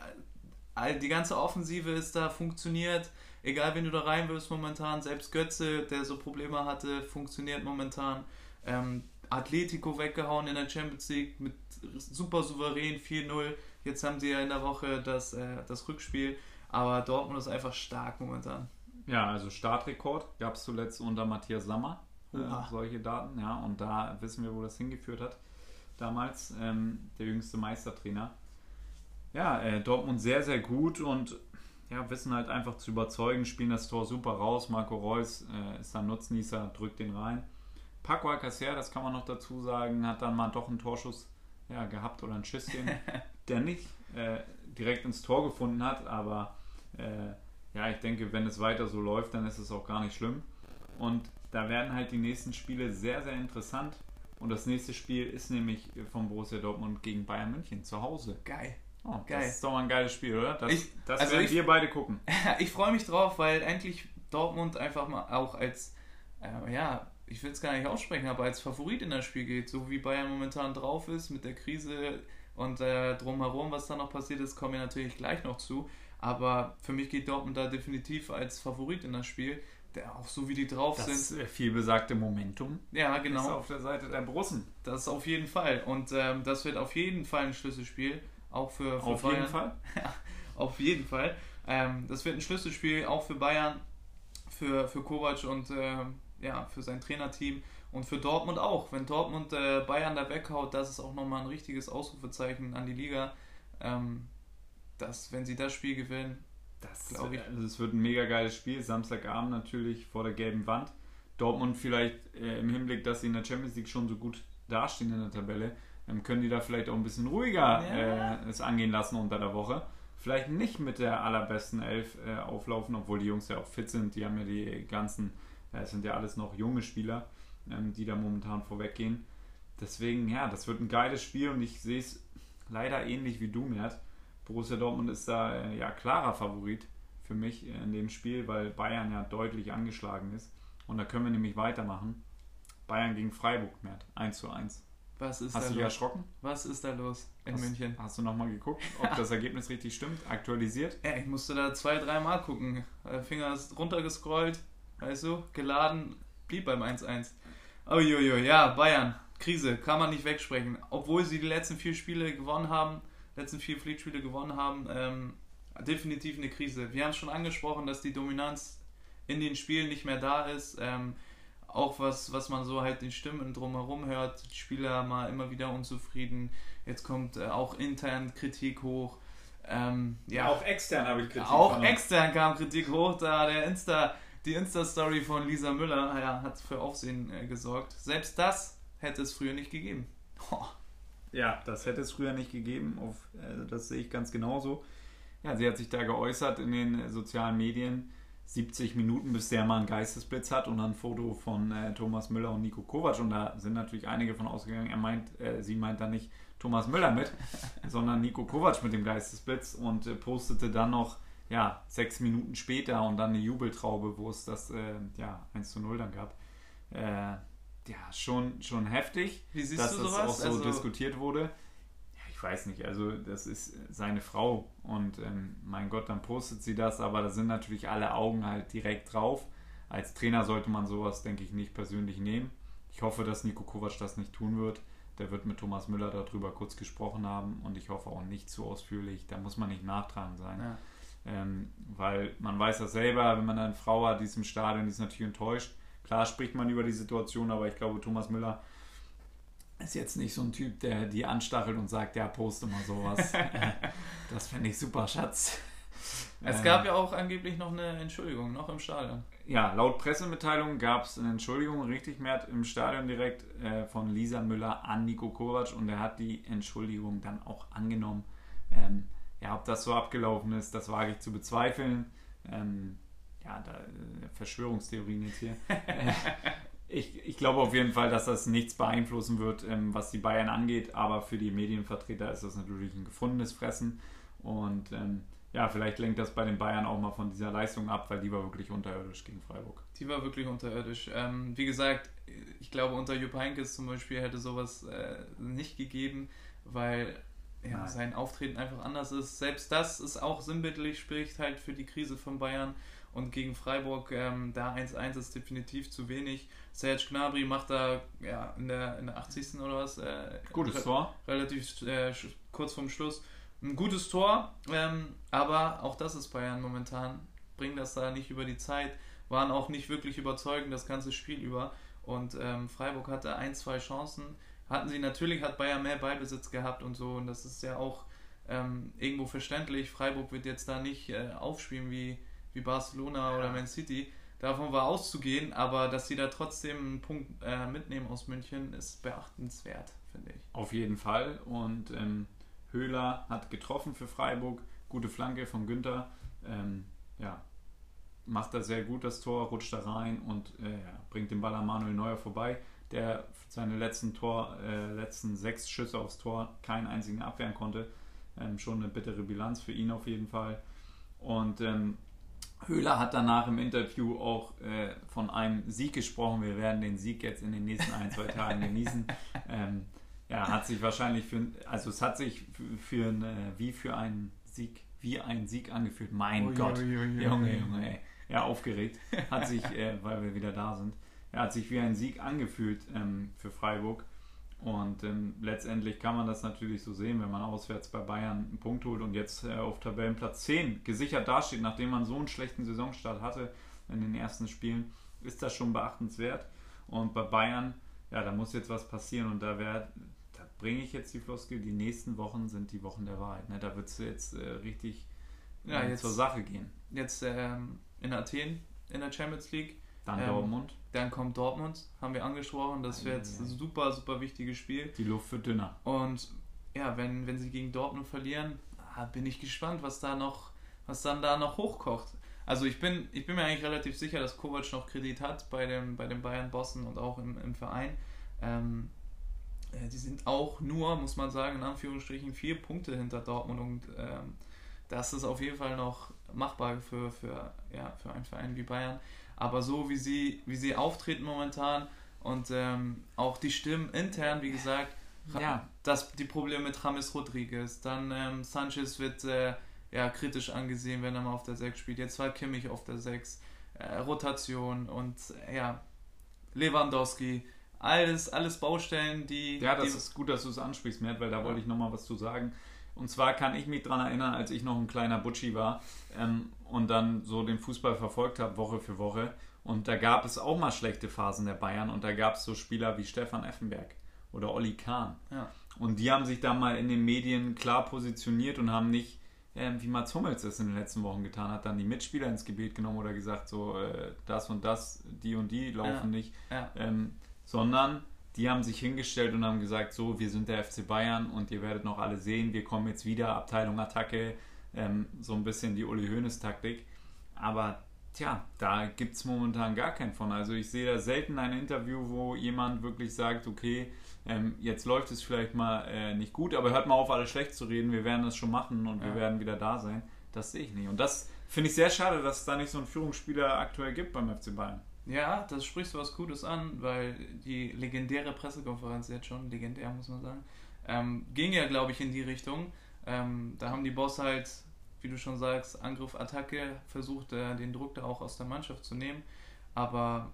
Speaker 1: die ganze Offensive ist da, funktioniert. Egal, wen du da rein willst momentan. Selbst Götze, der so Probleme hatte, funktioniert momentan. Ähm, Atletico weggehauen in der Champions League mit super souverän 4-0. Jetzt haben sie ja in der Woche das, äh, das Rückspiel. Aber Dortmund ist einfach stark momentan.
Speaker 2: Ja, also Startrekord gab es zuletzt unter Matthias Sammer. Äh, solche Daten, ja. Und da wissen wir, wo das hingeführt hat. Damals ähm, der jüngste Meistertrainer. Ja, äh, Dortmund sehr, sehr gut und ja, wissen halt einfach zu überzeugen, spielen das Tor super raus. Marco Reus äh, ist dann Nutznießer, drückt den rein. Paco Alcacer, das kann man noch dazu sagen, hat dann mal doch einen Torschuss ja, gehabt oder ein Schüsschen, *laughs* der nicht äh, direkt ins Tor gefunden hat, aber äh, ja, ich denke, wenn es weiter so läuft, dann ist es auch gar nicht schlimm. Und da werden halt die nächsten Spiele sehr, sehr interessant. Und das nächste Spiel ist nämlich von Borussia Dortmund gegen Bayern München zu Hause.
Speaker 1: Geil.
Speaker 2: Oh, Geil. Das ist doch mal ein geiles Spiel, oder? Das,
Speaker 1: ich,
Speaker 2: das also werden ich, wir beide gucken. *laughs*
Speaker 1: ich freue mich drauf, weil endlich Dortmund einfach mal auch als äh, ja, ich will es gar nicht aussprechen, aber als Favorit in das Spiel geht, so wie Bayern momentan drauf ist mit der Krise und äh, drumherum, was da noch passiert ist, kommen wir natürlich gleich noch zu. Aber für mich geht Dortmund da definitiv als Favorit in das Spiel, der auch so wie die drauf
Speaker 2: das
Speaker 1: sind.
Speaker 2: Das viel besagte Momentum.
Speaker 1: Ja, genau. Ist
Speaker 2: auf der Seite der Brussen.
Speaker 1: Das auf jeden Fall. Und ähm, das wird auf jeden Fall ein Schlüsselspiel, auch für, für
Speaker 2: auf
Speaker 1: Bayern.
Speaker 2: Jeden Fall? *laughs*
Speaker 1: ja, auf jeden Fall. Ähm, das wird ein Schlüsselspiel auch für Bayern, für, für Kovac und ähm, ja, für sein Trainerteam und für Dortmund auch. Wenn Dortmund äh, Bayern da weghaut, das ist auch nochmal ein richtiges Ausrufezeichen an die Liga. Ähm, dass, wenn sie das Spiel gewinnen,
Speaker 2: das glaube ich. Also es wird ein mega geiles Spiel. Samstagabend natürlich vor der gelben Wand. Dortmund vielleicht äh, im Hinblick, dass sie in der Champions League schon so gut dastehen in der Tabelle, ähm, können die da vielleicht auch ein bisschen ruhiger ja. äh, es angehen lassen unter der Woche. Vielleicht nicht mit der allerbesten Elf äh, auflaufen, obwohl die Jungs ja auch fit sind. Die haben ja die ganzen es sind ja alles noch junge Spieler, ähm, die da momentan vorweggehen. Deswegen, ja, das wird ein geiles Spiel und ich sehe es leider ähnlich wie du, Mert. Borussia Dortmund ist da äh, ja klarer Favorit für mich in dem Spiel, weil Bayern ja deutlich angeschlagen ist. Und da können wir nämlich weitermachen. Bayern gegen Freiburg, Mert. 1 zu 1.
Speaker 1: Was ist
Speaker 2: Hast
Speaker 1: da
Speaker 2: du dich
Speaker 1: los?
Speaker 2: erschrocken?
Speaker 1: Was ist da los in
Speaker 2: hast,
Speaker 1: München?
Speaker 2: Hast du nochmal geguckt, ob *laughs* das Ergebnis richtig stimmt? Aktualisiert?
Speaker 1: Ja, ich musste da zwei, dreimal gucken. Der Finger ist runtergescrollt, weißt du, geladen, blieb beim 1-1. Uiuiui, ja, Bayern, Krise, kann man nicht wegsprechen. Obwohl sie die letzten vier Spiele gewonnen haben, letzten vier Pflichtspiele gewonnen haben, ähm, definitiv eine Krise. Wir haben es schon angesprochen, dass die Dominanz in den Spielen nicht mehr da ist. Ähm, auch was, was man so halt den Stimmen drumherum hört, die Spieler mal immer wieder unzufrieden. Jetzt kommt äh, auch intern Kritik hoch. Ähm, ja,
Speaker 2: auch extern habe ich Kritik.
Speaker 1: Auch extern kam Kritik hoch, da der Insta, die Insta-Story von Lisa Müller ja, hat für Aufsehen äh, gesorgt. Selbst das hätte es früher nicht gegeben.
Speaker 2: Oh. Ja, das hätte es früher nicht gegeben. Auf, äh, das sehe ich ganz genauso. Ja, sie hat sich da geäußert in den äh, sozialen Medien 70 Minuten, bis der mal einen Geistesblitz hat und dann ein Foto von äh, Thomas Müller und Nico Kovac. Und da sind natürlich einige von ausgegangen. Er meint, äh, sie meint da nicht Thomas Müller mit, *laughs* sondern Nico Kovac mit dem Geistesblitz und äh, postete dann noch ja, sechs Minuten später und dann eine Jubeltraube, wo es das äh, ja, 1 zu 0 dann gab. Äh, ja, schon, schon heftig,
Speaker 1: Wie siehst
Speaker 2: dass
Speaker 1: du
Speaker 2: das
Speaker 1: sowas?
Speaker 2: auch so
Speaker 1: Also-
Speaker 2: diskutiert wurde. Ja, ich weiß nicht, also das ist seine Frau und ähm, mein Gott, dann postet sie das, aber da sind natürlich alle Augen halt direkt drauf. Als Trainer sollte man sowas, denke ich, nicht persönlich nehmen. Ich hoffe, dass Nico Kovac das nicht tun wird. Der wird mit Thomas Müller darüber kurz gesprochen haben und ich hoffe auch nicht zu ausführlich. Da muss man nicht nachtragend sein.
Speaker 1: Ja.
Speaker 2: Ähm, weil man weiß das selber, wenn man eine Frau hat, die ist im Stadion, die ist natürlich enttäuscht. Klar spricht man über die Situation, aber ich glaube, Thomas Müller ist jetzt nicht so ein Typ, der die anstachelt und sagt, ja, poste mal sowas. *laughs* *laughs* das fände ich super, Schatz.
Speaker 1: Es gab ja auch angeblich noch eine Entschuldigung, noch im Stadion.
Speaker 2: ja, laut Pressemitteilung gab es eine Entschuldigung, richtig mehr im Stadion direkt äh, von Lisa Müller an Nico Kovac und er hat die Entschuldigung dann auch angenommen. Ähm, ja, ob das so abgelaufen ist, das wage ich zu bezweifeln. Ähm, ja, da, äh, Verschwörungstheorien jetzt hier. *laughs* Ich, ich glaube auf jeden Fall, dass das nichts beeinflussen wird, ähm, was die Bayern angeht, aber für die Medienvertreter ist das natürlich ein gefundenes Fressen und ähm, ja, vielleicht lenkt das bei den Bayern auch mal von dieser Leistung ab, weil die war wirklich unterirdisch gegen Freiburg.
Speaker 1: Die war wirklich unterirdisch. Ähm, wie gesagt, ich glaube, unter Jupp Heynckes zum Beispiel hätte sowas äh, nicht gegeben, weil ja,
Speaker 2: Nein.
Speaker 1: sein Auftreten einfach anders ist. Selbst das ist auch sinnbildlich, spricht halt für die Krise von Bayern. Und gegen Freiburg, ähm, da 1-1 ist definitiv zu wenig. Serge Gnabry macht da ja, in, der, in der 80. oder was? Äh,
Speaker 2: Gutes
Speaker 1: re-
Speaker 2: Tor.
Speaker 1: Relativ äh, kurz vorm Schluss. Ein gutes Tor, ähm, aber auch das ist Bayern momentan. Bringen das da nicht über die Zeit, waren auch nicht wirklich überzeugend das ganze Spiel über. Und ähm, Freiburg hatte ein, zwei Chancen. Hatten sie natürlich, hat Bayern mehr Ballbesitz gehabt und so. Und das ist ja auch ähm, irgendwo verständlich. Freiburg wird jetzt da nicht äh, aufspielen wie, wie Barcelona oder Man City. Davon war auszugehen, aber dass sie da trotzdem einen Punkt äh, mitnehmen aus München, ist beachtenswert, finde ich.
Speaker 2: Auf jeden Fall. Und ähm, Höhler hat getroffen für Freiburg. Gute Flanke von Günther. Ähm, ja, macht das sehr gut, das Tor, rutscht da rein und äh, ja, bringt den Ball an Manuel Neuer vorbei, der seine letzten, Tor, äh, letzten sechs Schüsse aufs Tor keinen einzigen abwehren konnte. Ähm, schon eine bittere Bilanz für ihn auf jeden Fall. Und ähm, Höhler hat danach im Interview auch äh, von einem Sieg gesprochen. Wir werden den Sieg jetzt in den nächsten ein, zwei Tagen genießen. *laughs* Ähm, ja, hat sich wahrscheinlich für, also es hat sich für, für ein, äh, wie für einen Sieg, wie ein Sieg angefühlt. Mein
Speaker 1: Ui,
Speaker 2: Gott,
Speaker 1: ui, ui.
Speaker 2: Junge, Junge, ey. Ja, aufgeregt. Hat sich, äh, weil wir wieder da sind, er hat sich wie ein Sieg angefühlt ähm, für Freiburg. Und ähm, letztendlich kann man das natürlich so sehen, wenn man auswärts bei Bayern einen Punkt holt und jetzt äh, auf Tabellenplatz 10 gesichert dasteht, nachdem man so einen schlechten Saisonstart hatte in den ersten Spielen, ist das schon beachtenswert. Und bei Bayern, ja, da muss jetzt was passieren und da wäre, bringe ich jetzt die Floskel, die nächsten Wochen sind die Wochen der Wahrheit. Ne? Da wird es jetzt äh, richtig
Speaker 1: Ja,
Speaker 2: äh,
Speaker 1: jetzt-
Speaker 2: zur Sache gehen.
Speaker 1: Jetzt ähm, in Athen in der Champions League.
Speaker 2: Dann
Speaker 1: Ähm,
Speaker 2: Dortmund,
Speaker 1: Dann kommt Dortmund, haben wir angesprochen. Das wird jetzt ein super, super wichtiges Spiel.
Speaker 2: die Luft wird dünner.
Speaker 1: Und ja, wenn, wenn sie gegen Dortmund verlieren, ah, bin ich gespannt, was da noch, was dann da noch hochkocht. Also ich bin, ich bin mir eigentlich relativ sicher, dass Kovac noch Kredit hat bei dem, bei den Bayern Bossen und auch im, im Verein. Ähm, äh, äh, die sind auch nur, muss man sagen, in Anführungsstrichen vier Punkte hinter Dortmund und ähm, das ist auf jeden Fall noch machbar für, für, ja, für einen Verein wie Bayern. Aber so wie sie, wie sie auftreten momentan und ähm, auch die Stimmen intern, wie gesagt, ja. das, die Probleme mit James Rodriguez, dann ähm, Sanchez wird äh, ja, kritisch angesehen, wenn er mal auf der 6 spielt. Jetzt war Kimmich auf der 6, äh, Rotation und ja, Lewandowski. Alles, alles Baustellen, die.
Speaker 2: Ja, das
Speaker 1: die
Speaker 2: ist gut, dass du es ansprichst, Mert, weil da wollte ich nochmal was zu sagen. Und zwar kann ich mich daran erinnern, als ich noch ein kleiner Butschi war ähm, und dann so den Fußball verfolgt habe, Woche für Woche. Und da gab es auch mal schlechte Phasen der Bayern und da gab es so Spieler wie Stefan Effenberg oder Olli Kahn. Ja. Und die haben sich da mal in den Medien klar positioniert und haben nicht, äh, wie Mats Hummels es in den letzten Wochen getan hat, dann die Mitspieler ins Gebet genommen oder gesagt, so äh, das und das, die und die laufen ja. nicht, ja. Ähm, sondern die haben sich hingestellt und haben gesagt, so, wir sind der FC Bayern und ihr werdet noch alle sehen, wir kommen jetzt wieder, Abteilung Attacke, ähm, so ein bisschen die Uli Hoeneß Taktik. Aber tja, da gibt es momentan gar keinen von. Also ich sehe da selten ein Interview, wo jemand wirklich sagt, okay, ähm, jetzt läuft es vielleicht mal äh, nicht gut, aber hört mal auf, alles schlecht zu reden, wir werden das schon machen und ja. wir werden wieder da sein. Das sehe ich nicht. Und das finde ich sehr schade, dass es da nicht so einen Führungsspieler aktuell gibt beim FC Bayern.
Speaker 1: Ja, das sprichst du was Gutes an, weil die legendäre Pressekonferenz jetzt schon, legendär muss man sagen, ähm, ging ja, glaube ich, in die Richtung. Ähm, da haben die Boss halt, wie du schon sagst, Angriff, Attacke, versucht, äh, den Druck da auch aus der Mannschaft zu nehmen. Aber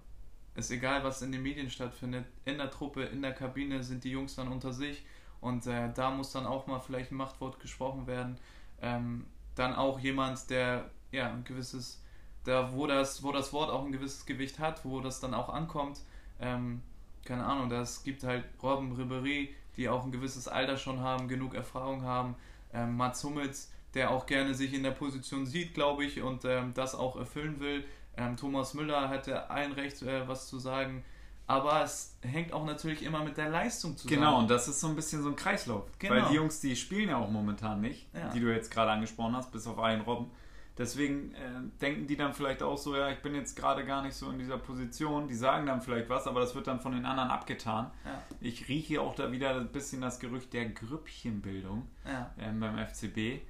Speaker 1: ist egal, was in den Medien stattfindet, in der Truppe, in der Kabine sind die Jungs dann unter sich und äh, da muss dann auch mal vielleicht ein Machtwort gesprochen werden. Ähm, dann auch jemand, der ja ein gewisses da wo das, wo das Wort auch ein gewisses Gewicht hat, wo das dann auch ankommt. Ähm, keine Ahnung, das gibt halt Robben Ribery, die auch ein gewisses Alter schon haben, genug Erfahrung haben. Ähm, Mats Hummels, der auch gerne sich in der Position sieht, glaube ich, und ähm, das auch erfüllen will. Ähm, Thomas Müller hätte allen Recht, äh, was zu sagen. Aber es hängt auch natürlich immer mit der Leistung
Speaker 2: zusammen. Genau, und das ist so ein bisschen so ein Kreislauf. Genau. Weil die Jungs, die spielen ja auch momentan nicht, ja. die du jetzt gerade angesprochen hast, bis auf einen Robben. Deswegen äh, denken die dann vielleicht auch so, ja, ich bin jetzt gerade gar nicht so in dieser Position. Die sagen dann vielleicht was, aber das wird dann von den anderen abgetan. Ja. Ich rieche auch da wieder ein bisschen das Gerücht der Grüppchenbildung ja. ähm, beim FCB.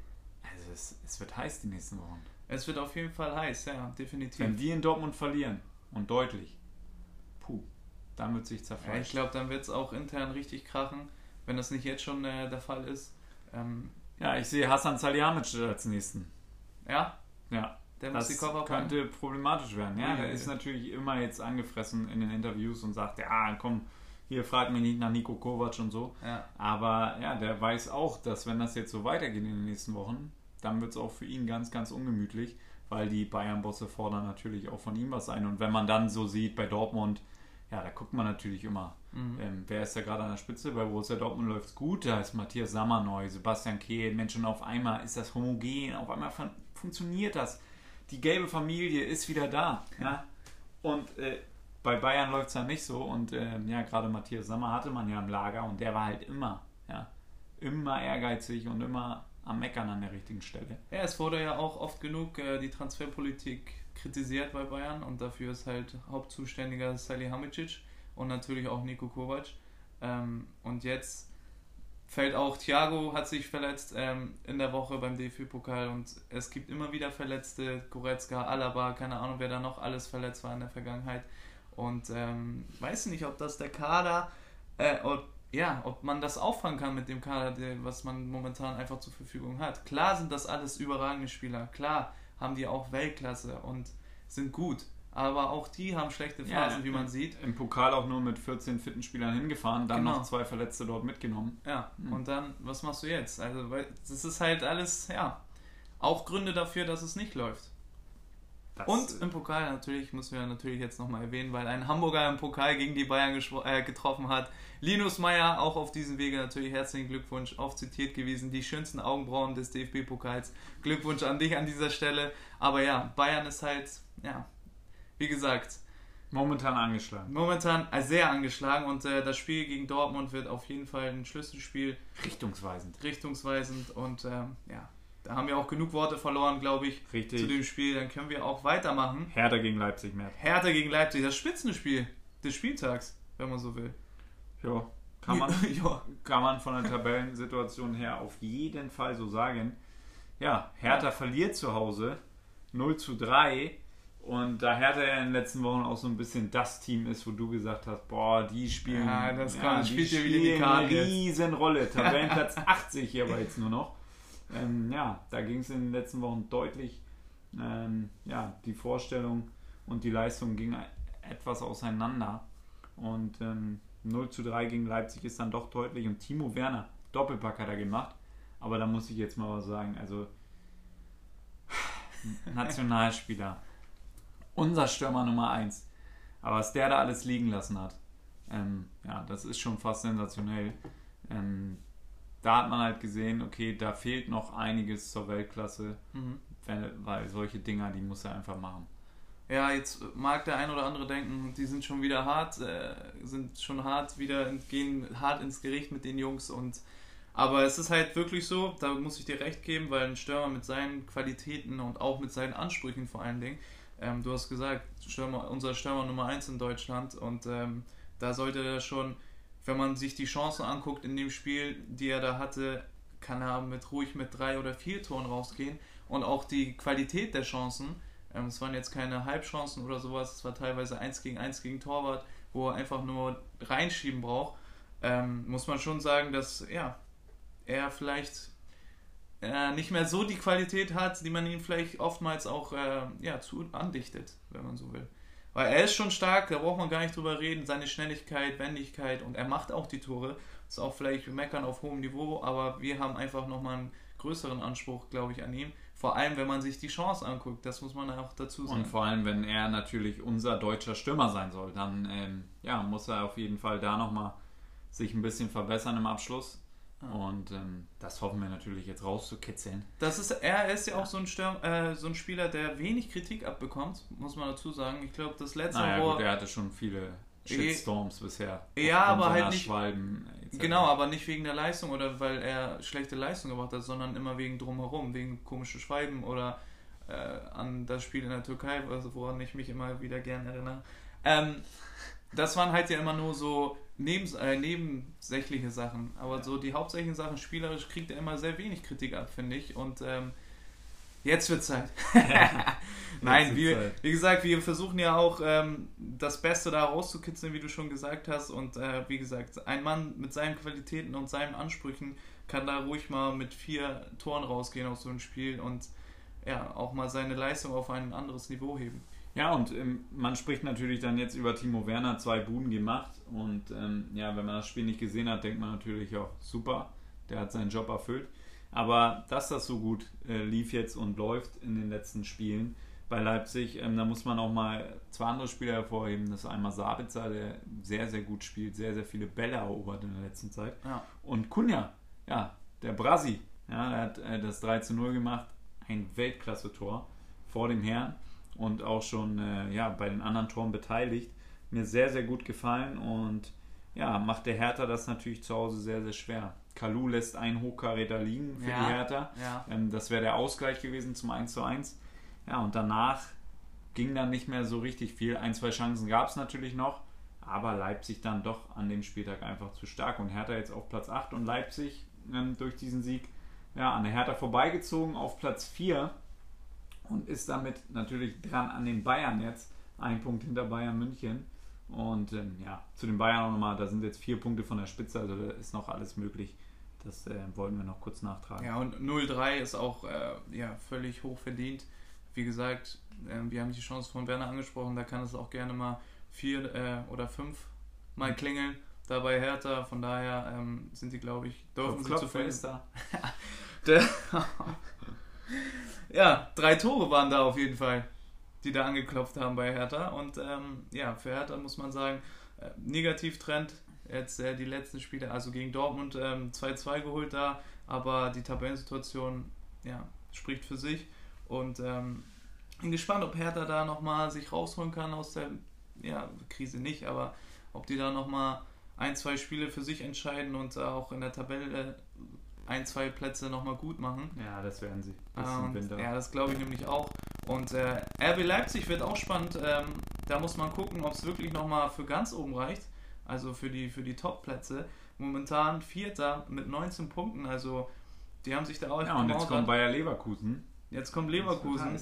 Speaker 2: Also es, es, wird heiß die nächsten Wochen.
Speaker 1: Es wird auf jeden Fall heiß, ja, definitiv.
Speaker 2: Wenn die in Dortmund verlieren und deutlich, puh, dann wird sich zerfallen.
Speaker 1: Ja, ich glaube, dann wird es auch intern richtig krachen, wenn das nicht jetzt schon äh, der Fall ist. Ähm,
Speaker 2: ja, ich sehe Hassan Salihamidzic als nächsten.
Speaker 1: Ja?
Speaker 2: Ja. Der das muss die Koffer könnte problematisch werden. Ja, der ist natürlich immer jetzt angefressen in den Interviews und sagt, ja, komm, hier fragt mich nicht nach Nico Kovac und so. Ja. Aber ja, der weiß auch, dass wenn das jetzt so weitergeht in den nächsten Wochen, dann wird es auch für ihn ganz, ganz ungemütlich, weil die Bayern-Bosse fordern natürlich auch von ihm was ein. Und wenn man dann so sieht bei Dortmund, ja, da guckt man natürlich immer, mhm. ähm, wer ist da gerade an der Spitze. Bei Borussia Dortmund läuft es gut, da ist Matthias Sammer neu, Sebastian Kehl, Menschen auf einmal ist das homogen, auf einmal funktioniert das. Die gelbe Familie ist wieder da. Ja? Und äh, bei Bayern läuft es ja nicht so. Und äh, ja, gerade Matthias Sammer hatte man ja im Lager und der war halt immer, ja, immer ehrgeizig und immer am Meckern an der richtigen Stelle.
Speaker 1: Ja, es wurde ja auch oft genug äh, die Transferpolitik kritisiert bei Bayern und dafür ist halt Hauptzuständiger Sally Hamicic und natürlich auch Nico Kovac. Ähm, und jetzt fällt auch Thiago hat sich verletzt ähm, in der Woche beim DFB-Pokal und es gibt immer wieder Verletzte, Goretzka, Alaba, keine Ahnung, wer da noch alles verletzt war in der Vergangenheit. Und ähm, weiß nicht, ob das der Kader, äh, ob, ja, ob man das auffangen kann mit dem Kader, der, was man momentan einfach zur Verfügung hat. Klar sind das alles überragende Spieler, klar haben die auch Weltklasse und sind gut. Aber auch die haben schlechte Phasen, ja, wie man sieht.
Speaker 2: Im Pokal auch nur mit 14 fitten Spielern hingefahren, dann genau. noch zwei Verletzte dort mitgenommen.
Speaker 1: Ja, mhm. und dann, was machst du jetzt? Also, das ist halt alles, ja, auch Gründe dafür, dass es nicht läuft. Das und im Pokal natürlich, müssen wir natürlich jetzt nochmal erwähnen, weil ein Hamburger im Pokal gegen die Bayern äh, getroffen hat. Linus Meyer, auch auf diesem Wege natürlich herzlichen Glückwunsch, oft zitiert gewesen, die schönsten Augenbrauen des DFB-Pokals. Glückwunsch an dich an dieser Stelle. Aber ja, Bayern ist halt, ja, wie gesagt.
Speaker 2: Momentan angeschlagen.
Speaker 1: Momentan äh, sehr angeschlagen und äh, das Spiel gegen Dortmund wird auf jeden Fall ein Schlüsselspiel.
Speaker 2: Richtungsweisend.
Speaker 1: Richtungsweisend und ähm, ja, da haben wir auch genug Worte verloren, glaube ich, Richtig. zu dem Spiel. Dann können wir auch weitermachen.
Speaker 2: Hertha gegen Leipzig, mehr.
Speaker 1: Hertha gegen Leipzig, das Spitzenspiel des Spieltags, wenn man so will.
Speaker 2: Ja, Kann man, *laughs* ja. kann man von der Tabellensituation her auf jeden Fall so sagen. Ja, Hertha ja. verliert zu Hause 0 zu 3. Und da Hertha ja in den letzten Wochen auch so ein bisschen das Team ist, wo du gesagt hast, boah, die spielen, ja, das kann, ja, spielt die spielen eine riesen Rolle. *laughs* Tabellenplatz 80 hier aber jetzt nur noch. Ähm, ja, da ging es in den letzten Wochen deutlich, ähm, ja, die Vorstellung und die Leistung gingen etwas auseinander. Und ähm, 0 zu 3 gegen Leipzig ist dann doch deutlich. Und Timo Werner, Doppelpack hat er gemacht. Aber da muss ich jetzt mal was sagen. Also, *laughs* Nationalspieler. Unser Stürmer Nummer 1. Aber was der da alles liegen lassen hat, ähm, ja, das ist schon fast sensationell. Ähm, da hat man halt gesehen, okay, da fehlt noch einiges zur Weltklasse, mhm. wenn, weil solche Dinger, die muss er einfach machen
Speaker 1: ja, jetzt mag der ein oder andere denken, die sind schon wieder hart, äh, sind schon hart wieder, gehen hart ins Gericht mit den Jungs und aber es ist halt wirklich so, da muss ich dir recht geben, weil ein Stürmer mit seinen Qualitäten und auch mit seinen Ansprüchen vor allen Dingen, ähm, du hast gesagt, Stürmer, unser Stürmer Nummer 1 in Deutschland und ähm, da sollte er schon, wenn man sich die Chancen anguckt in dem Spiel, die er da hatte, kann er mit ruhig mit drei oder vier Toren rausgehen und auch die Qualität der Chancen, ähm, es waren jetzt keine Halbchancen oder sowas, es war teilweise 1 gegen 1 gegen Torwart, wo er einfach nur reinschieben braucht. Ähm, muss man schon sagen, dass ja, er vielleicht äh, nicht mehr so die Qualität hat, die man ihm vielleicht oftmals auch äh, ja, zu andichtet, wenn man so will. Weil er ist schon stark, da braucht man gar nicht drüber reden. Seine Schnelligkeit, Wendigkeit und er macht auch die Tore. Ist auch vielleicht meckern auf hohem Niveau, aber wir haben einfach nochmal einen größeren Anspruch, glaube ich, an ihm. Vor allem, wenn man sich die Chance anguckt, das muss man auch dazu sagen.
Speaker 2: Und vor allem, wenn er natürlich unser deutscher Stürmer sein soll, dann ähm, ja, muss er auf jeden Fall da nochmal sich ein bisschen verbessern im Abschluss. Und ähm, das hoffen wir natürlich jetzt rauszukitzeln.
Speaker 1: Das ist, er ist ja auch so ein, Stürm, äh, so ein Spieler, der wenig Kritik abbekommt, muss man dazu sagen. Ich glaube, das letzte
Speaker 2: naja, Gut, er hatte schon viele Shitstorms e bisher.
Speaker 1: Ja, aber halt nicht. Genau, aber nicht wegen der Leistung oder weil er schlechte Leistung gebracht hat, sondern immer wegen drumherum, wegen komische Schweiben oder äh, an das Spiel in der Türkei, also woran ich mich immer wieder gern erinnere. Ähm, das waren halt ja immer nur so nebens, äh, nebensächliche Sachen, aber so die hauptsächlichen Sachen spielerisch kriegt er immer sehr wenig Kritik ab, finde ich. Und ähm, Jetzt wird Zeit. *laughs* Nein, wie, wie, gesagt, wir versuchen ja auch ähm, das Beste da rauszukitzeln, wie du schon gesagt hast. Und äh, wie gesagt, ein Mann mit seinen Qualitäten und seinen Ansprüchen kann da ruhig mal mit vier Toren rausgehen aus so einem Spiel und ja, auch mal seine Leistung auf ein anderes Niveau heben.
Speaker 2: Ja, und ähm, man spricht natürlich dann jetzt über Timo Werner, zwei Buden gemacht. Und ähm, ja, wenn man das Spiel nicht gesehen hat, denkt man natürlich auch, super, der hat seinen Job erfüllt. Aber dass das so gut äh, lief jetzt und läuft in den letzten Spielen bei Leipzig, ähm, da muss man auch mal zwei andere Spieler hervorheben. Das ist einmal Sabitzer, der sehr, sehr gut spielt, sehr, sehr viele Bälle erobert in der letzten Zeit. Ja. Und Kunja, ja, der Brasi, ja, der hat äh, das 3 zu 0 gemacht. Ein Weltklasse-Tor vor dem Herrn und auch schon äh, ja, bei den anderen Toren beteiligt. Mir sehr, sehr gut gefallen und ja, macht der Hertha das natürlich zu Hause sehr, sehr schwer. Kalu lässt einen Hochkaräter liegen für ja, die Hertha. Ja. Ähm, das wäre der Ausgleich gewesen zum 1 zu 1. Ja, und danach ging dann nicht mehr so richtig viel. Ein, zwei Chancen gab es natürlich noch, aber Leipzig dann doch an dem Spieltag einfach zu stark. Und Hertha jetzt auf Platz 8 und Leipzig ähm, durch diesen Sieg ja, an der Hertha vorbeigezogen auf Platz 4 und ist damit natürlich dran an den Bayern jetzt. Ein Punkt hinter Bayern München. Und ähm, ja, zu den Bayern auch nochmal, da sind jetzt vier Punkte von der Spitze, also da ist noch alles möglich. Das äh, wollten wir noch kurz nachtragen.
Speaker 1: Ja, und 0-3 ist auch äh, ja, völlig hoch verdient. Wie gesagt, äh, wir haben die Chance von Werner angesprochen, da kann es auch gerne mal vier äh, oder fünf mal mhm. klingeln. Dabei Hertha, von daher ähm, sind die, glaube ich, dürfen sie zufrieden. Ist da. *laughs* *laughs* ja, drei Tore waren da auf jeden Fall die da angeklopft haben bei Hertha. Und ähm, ja, für Hertha muss man sagen, äh, Negativtrend. Jetzt äh, die letzten Spiele, also gegen Dortmund 2-2 ähm, geholt da, aber die Tabellensituation ja, spricht für sich. Und ähm, bin gespannt, ob Hertha da nochmal sich rausholen kann aus der ja, Krise nicht, aber ob die da nochmal ein, zwei Spiele für sich entscheiden und auch in der Tabelle ein, zwei Plätze nochmal gut machen.
Speaker 2: Ja, das werden sie.
Speaker 1: Das ähm, ja, das glaube ich nämlich auch. Und äh, RB Leipzig wird auch spannend. Ähm, da muss man gucken, ob es wirklich nochmal für ganz oben reicht. Also für die, für die Top-Plätze. momentan Vierter mit 19 Punkten. Also die haben sich da auch.
Speaker 2: Ja, und jetzt kommt Bayer Leverkusen.
Speaker 1: Jetzt kommt Leverkusen.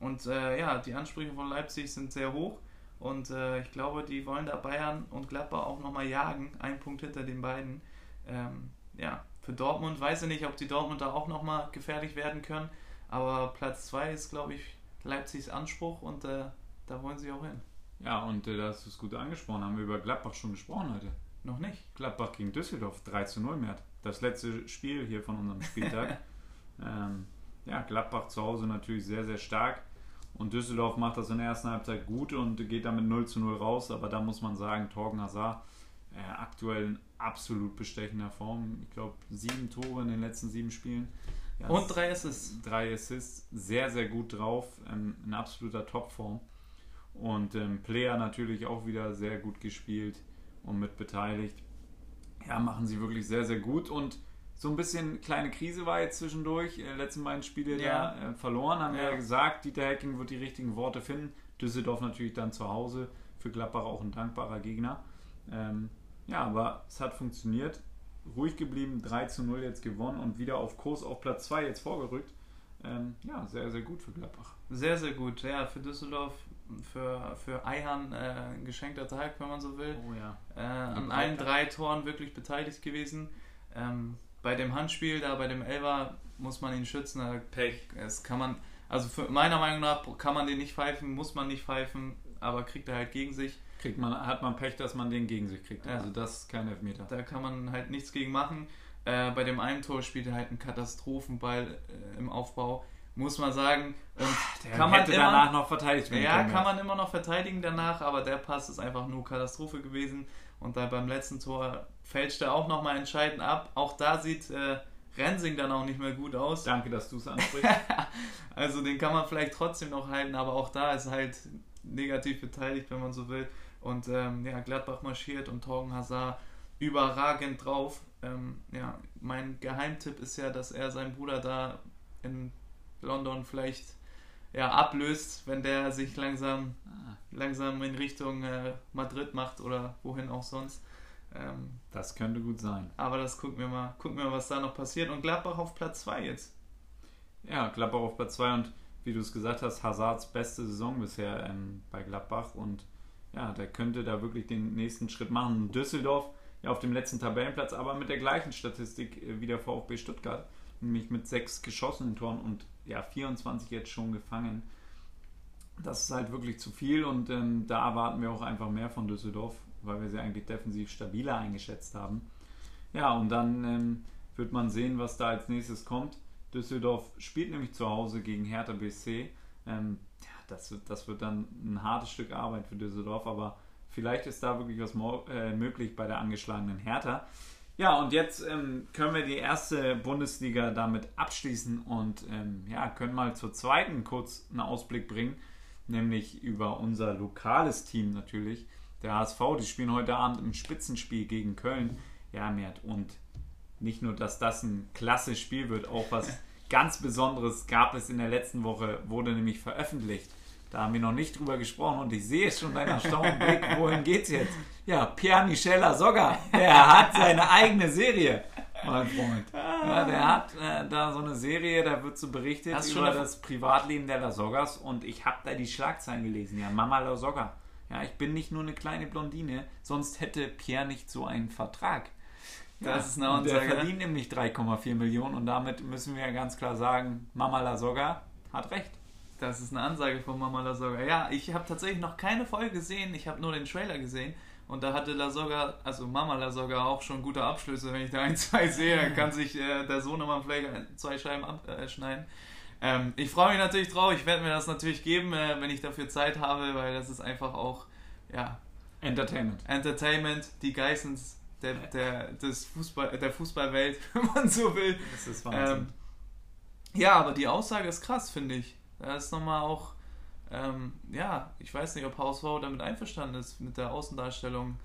Speaker 1: Und äh, ja, die Ansprüche von Leipzig sind sehr hoch. Und äh, ich glaube, die wollen da Bayern und Gladbach auch nochmal jagen. Ein Punkt hinter den beiden. Ähm, ja, für Dortmund weiß ich nicht, ob die Dortmund da auch nochmal gefährlich werden können. Aber Platz 2 ist, glaube ich, Leipzigs Anspruch und äh, da wollen sie auch hin.
Speaker 2: Ja, und äh, da hast du es gut angesprochen. Haben wir über Gladbach schon gesprochen heute?
Speaker 1: Noch nicht.
Speaker 2: Gladbach gegen Düsseldorf 3 zu 0 mehr. Das letzte Spiel hier von unserem Spieltag. *laughs* ähm, ja, Gladbach zu Hause natürlich sehr, sehr stark. Und Düsseldorf macht das in der ersten Halbzeit gut und geht damit 0 zu 0 raus. Aber da muss man sagen, Torgen Hazard äh, aktuell in absolut bestechender Form. Ich glaube, sieben Tore in den letzten sieben Spielen.
Speaker 1: Ja, und drei Assists.
Speaker 2: Drei Assists. Sehr, sehr gut drauf. Ähm, in absoluter Topform. Und ähm, Player natürlich auch wieder sehr gut gespielt und mit beteiligt. Ja, machen sie wirklich sehr, sehr gut. Und so ein bisschen kleine Krise war jetzt zwischendurch. Äh, letzten beiden Spiele ja. da äh, verloren, haben ja. wir ja gesagt. Dieter Hecking wird die richtigen Worte finden. Düsseldorf natürlich dann zu Hause. Für Gladbach auch ein dankbarer Gegner. Ähm, ja, aber es hat funktioniert. Ruhig geblieben, 3 zu 0 jetzt gewonnen und wieder auf Kurs auf Platz 2 jetzt vorgerückt. Ähm, ja, sehr, sehr gut für Gladbach.
Speaker 1: Sehr, sehr gut. Ja, für Düsseldorf, für, für Eihan äh, ein geschenkter Tag, wenn man so will.
Speaker 2: Oh ja.
Speaker 1: Äh, an allen drei Toren wirklich beteiligt gewesen. Ähm, bei dem Handspiel, da bei dem Elver, muss man ihn schützen. Pech. Es kann man, also für, meiner Meinung nach kann man den nicht pfeifen, muss man nicht pfeifen, aber kriegt er halt gegen sich
Speaker 2: kriegt man, hat man Pech, dass man den gegen sich kriegt. Ja. Also das ist kein Elfmeter.
Speaker 1: Da kann man halt nichts gegen machen. Äh, bei dem einen Tor spielt er halt einen Katastrophenball äh, im Aufbau, muss man sagen. Und
Speaker 2: der kann man immer, danach noch verteidigt
Speaker 1: werden. Ja, kann man immer noch verteidigen danach, aber der Pass ist einfach nur Katastrophe gewesen. Und da beim letzten Tor fälscht er auch nochmal entscheidend ab. Auch da sieht äh, Rensing dann auch nicht mehr gut aus.
Speaker 2: Danke, dass du es ansprichst. *laughs*
Speaker 1: also den kann man vielleicht trotzdem noch halten, aber auch da ist halt negativ beteiligt, wenn man so will. Und ähm, ja, Gladbach marschiert und Torgen Hazard überragend drauf. Ähm, ja, mein Geheimtipp ist ja, dass er seinen Bruder da in London vielleicht ja, ablöst, wenn der sich langsam, ah. langsam in Richtung äh, Madrid macht oder wohin auch sonst.
Speaker 2: Ähm, das könnte gut sein.
Speaker 1: Aber das gucken wir mal, gucken wir mal, was da noch passiert. Und Gladbach auf Platz 2 jetzt.
Speaker 2: Ja, Gladbach auf Platz 2 und wie du es gesagt hast, Hazards beste Saison bisher ähm, bei Gladbach und ja, der könnte da wirklich den nächsten Schritt machen. Düsseldorf ja auf dem letzten Tabellenplatz, aber mit der gleichen Statistik äh, wie der VfB Stuttgart, nämlich mit sechs geschossenen Toren und ja 24 jetzt schon gefangen. Das ist halt wirklich zu viel und ähm, da erwarten wir auch einfach mehr von Düsseldorf, weil wir sie eigentlich defensiv stabiler eingeschätzt haben. Ja, und dann ähm, wird man sehen, was da als nächstes kommt. Düsseldorf spielt nämlich zu Hause gegen Hertha BC. Ähm, das, das wird dann ein hartes Stück Arbeit für Düsseldorf, aber vielleicht ist da wirklich was äh, möglich bei der angeschlagenen Hertha. Ja, und jetzt ähm, können wir die erste Bundesliga damit abschließen und ähm, ja, können mal zur zweiten kurz einen Ausblick bringen, nämlich über unser lokales Team natürlich, der HSV. Die spielen heute Abend im Spitzenspiel gegen Köln. Ja, Mert, und nicht nur, dass das ein klasse Spiel wird, auch was *laughs* ganz Besonderes gab es in der letzten Woche, wurde nämlich veröffentlicht. Da haben wir noch nicht drüber gesprochen und ich sehe schon deinen erstaunten Blick. Wohin geht's jetzt? Ja, Pierre Michel Lasogga, der hat seine eigene Serie, mein Freund. Ja, der hat äh, da so eine Serie, da wird so berichtet Hast über das Privatleben der Lasoggas und ich habe da die Schlagzeilen gelesen. Ja, Mama Lasogga. Ja, ich bin nicht nur eine kleine Blondine, sonst hätte Pierre nicht so einen Vertrag. Das ist eine Ansage. Der verdient nämlich 3,4 Millionen und damit müssen wir ganz klar sagen, Mama Lasogga hat recht.
Speaker 1: Das ist eine Ansage von Mama Lasogga. Ja, ich habe tatsächlich noch keine Folge gesehen, ich habe nur den Trailer gesehen. Und da hatte Lasogga, also Mama Lasogga auch schon gute Abschlüsse. Wenn ich da ein, zwei sehe, dann kann sich äh, der Sohn immer vielleicht zwei Scheiben abschneiden. Äh, ähm, ich freue mich natürlich drauf. Ich werde mir das natürlich geben, äh, wenn ich dafür Zeit habe, weil das ist einfach auch, ja.
Speaker 2: Entertainment.
Speaker 1: Entertainment, die Geissens der, der, des Fußball, der Fußballwelt, *laughs* wenn man so will.
Speaker 2: Das ist Wahnsinn. Ähm,
Speaker 1: ja, aber die Aussage ist krass, finde ich. Da ist nochmal auch, ähm, ja, ich weiß nicht, ob HSV damit einverstanden ist mit der Außendarstellung.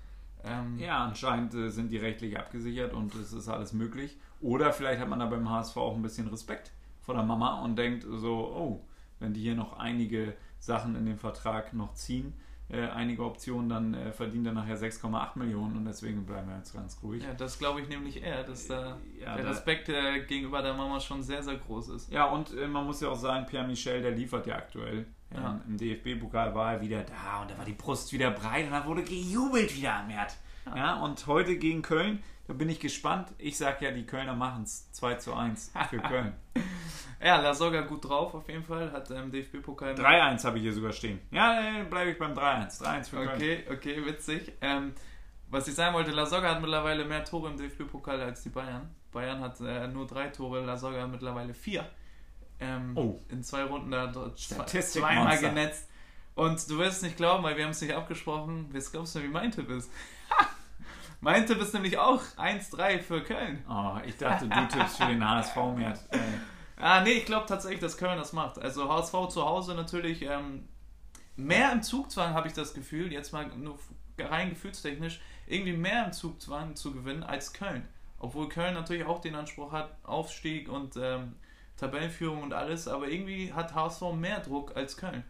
Speaker 2: Ähm, ja, anscheinend äh, sind die rechtlich abgesichert und es ist alles möglich. Oder vielleicht hat man da beim HSV auch ein bisschen Respekt vor der Mama und denkt so, oh, wenn die hier noch einige Sachen in den Vertrag noch ziehen, äh, einige Optionen, dann äh, verdient er nachher 6,8 Millionen und deswegen bleiben wir jetzt ganz ruhig.
Speaker 1: Ja, das glaube ich nämlich eher, dass da ja, der Respekt äh, gegenüber der Mama schon sehr, sehr groß ist.
Speaker 2: Ja, und äh, man muss ja auch sagen, Pierre Michel, der liefert ja aktuell. Ja. Im DFB-Pokal war er wieder da und da war die Brust wieder breit und da wurde gejubelt wieder am Herd. Ja, und heute gegen Köln, da bin ich gespannt. Ich sage ja, die Kölner machen es 2 zu 1 für Köln. *laughs*
Speaker 1: ja, La Soga gut drauf auf jeden Fall. Hat im ähm, DFB-Pokal.
Speaker 2: 3-1 habe ich hier sogar stehen. Ja, äh, bleibe ich beim 3-1. 3-1 für
Speaker 1: Köln. Okay, okay, witzig. Ähm, was ich sagen wollte, La Soga hat mittlerweile mehr Tore im DFB-Pokal als die Bayern. Bayern hat äh, nur drei Tore, La Soga mittlerweile vier. Ähm, oh. In zwei Runden da zweimal genetzt. Und du wirst es nicht glauben, weil wir haben es nicht abgesprochen. Was glaubst du, wie mein Tipp ist? Mein Tipp ist nämlich auch 1-3 für Köln.
Speaker 2: Oh, ich dachte, du tippst für den HSV mehr. Äh.
Speaker 1: Ah, nee, ich glaube tatsächlich, dass Köln das macht. Also HSV zu Hause natürlich ähm, mehr im Zugzwang, habe ich das Gefühl, jetzt mal nur rein gefühlstechnisch, irgendwie mehr im Zugzwang zu gewinnen als Köln. Obwohl Köln natürlich auch den Anspruch hat, Aufstieg und ähm, Tabellenführung und alles, aber irgendwie hat HSV mehr Druck als Köln.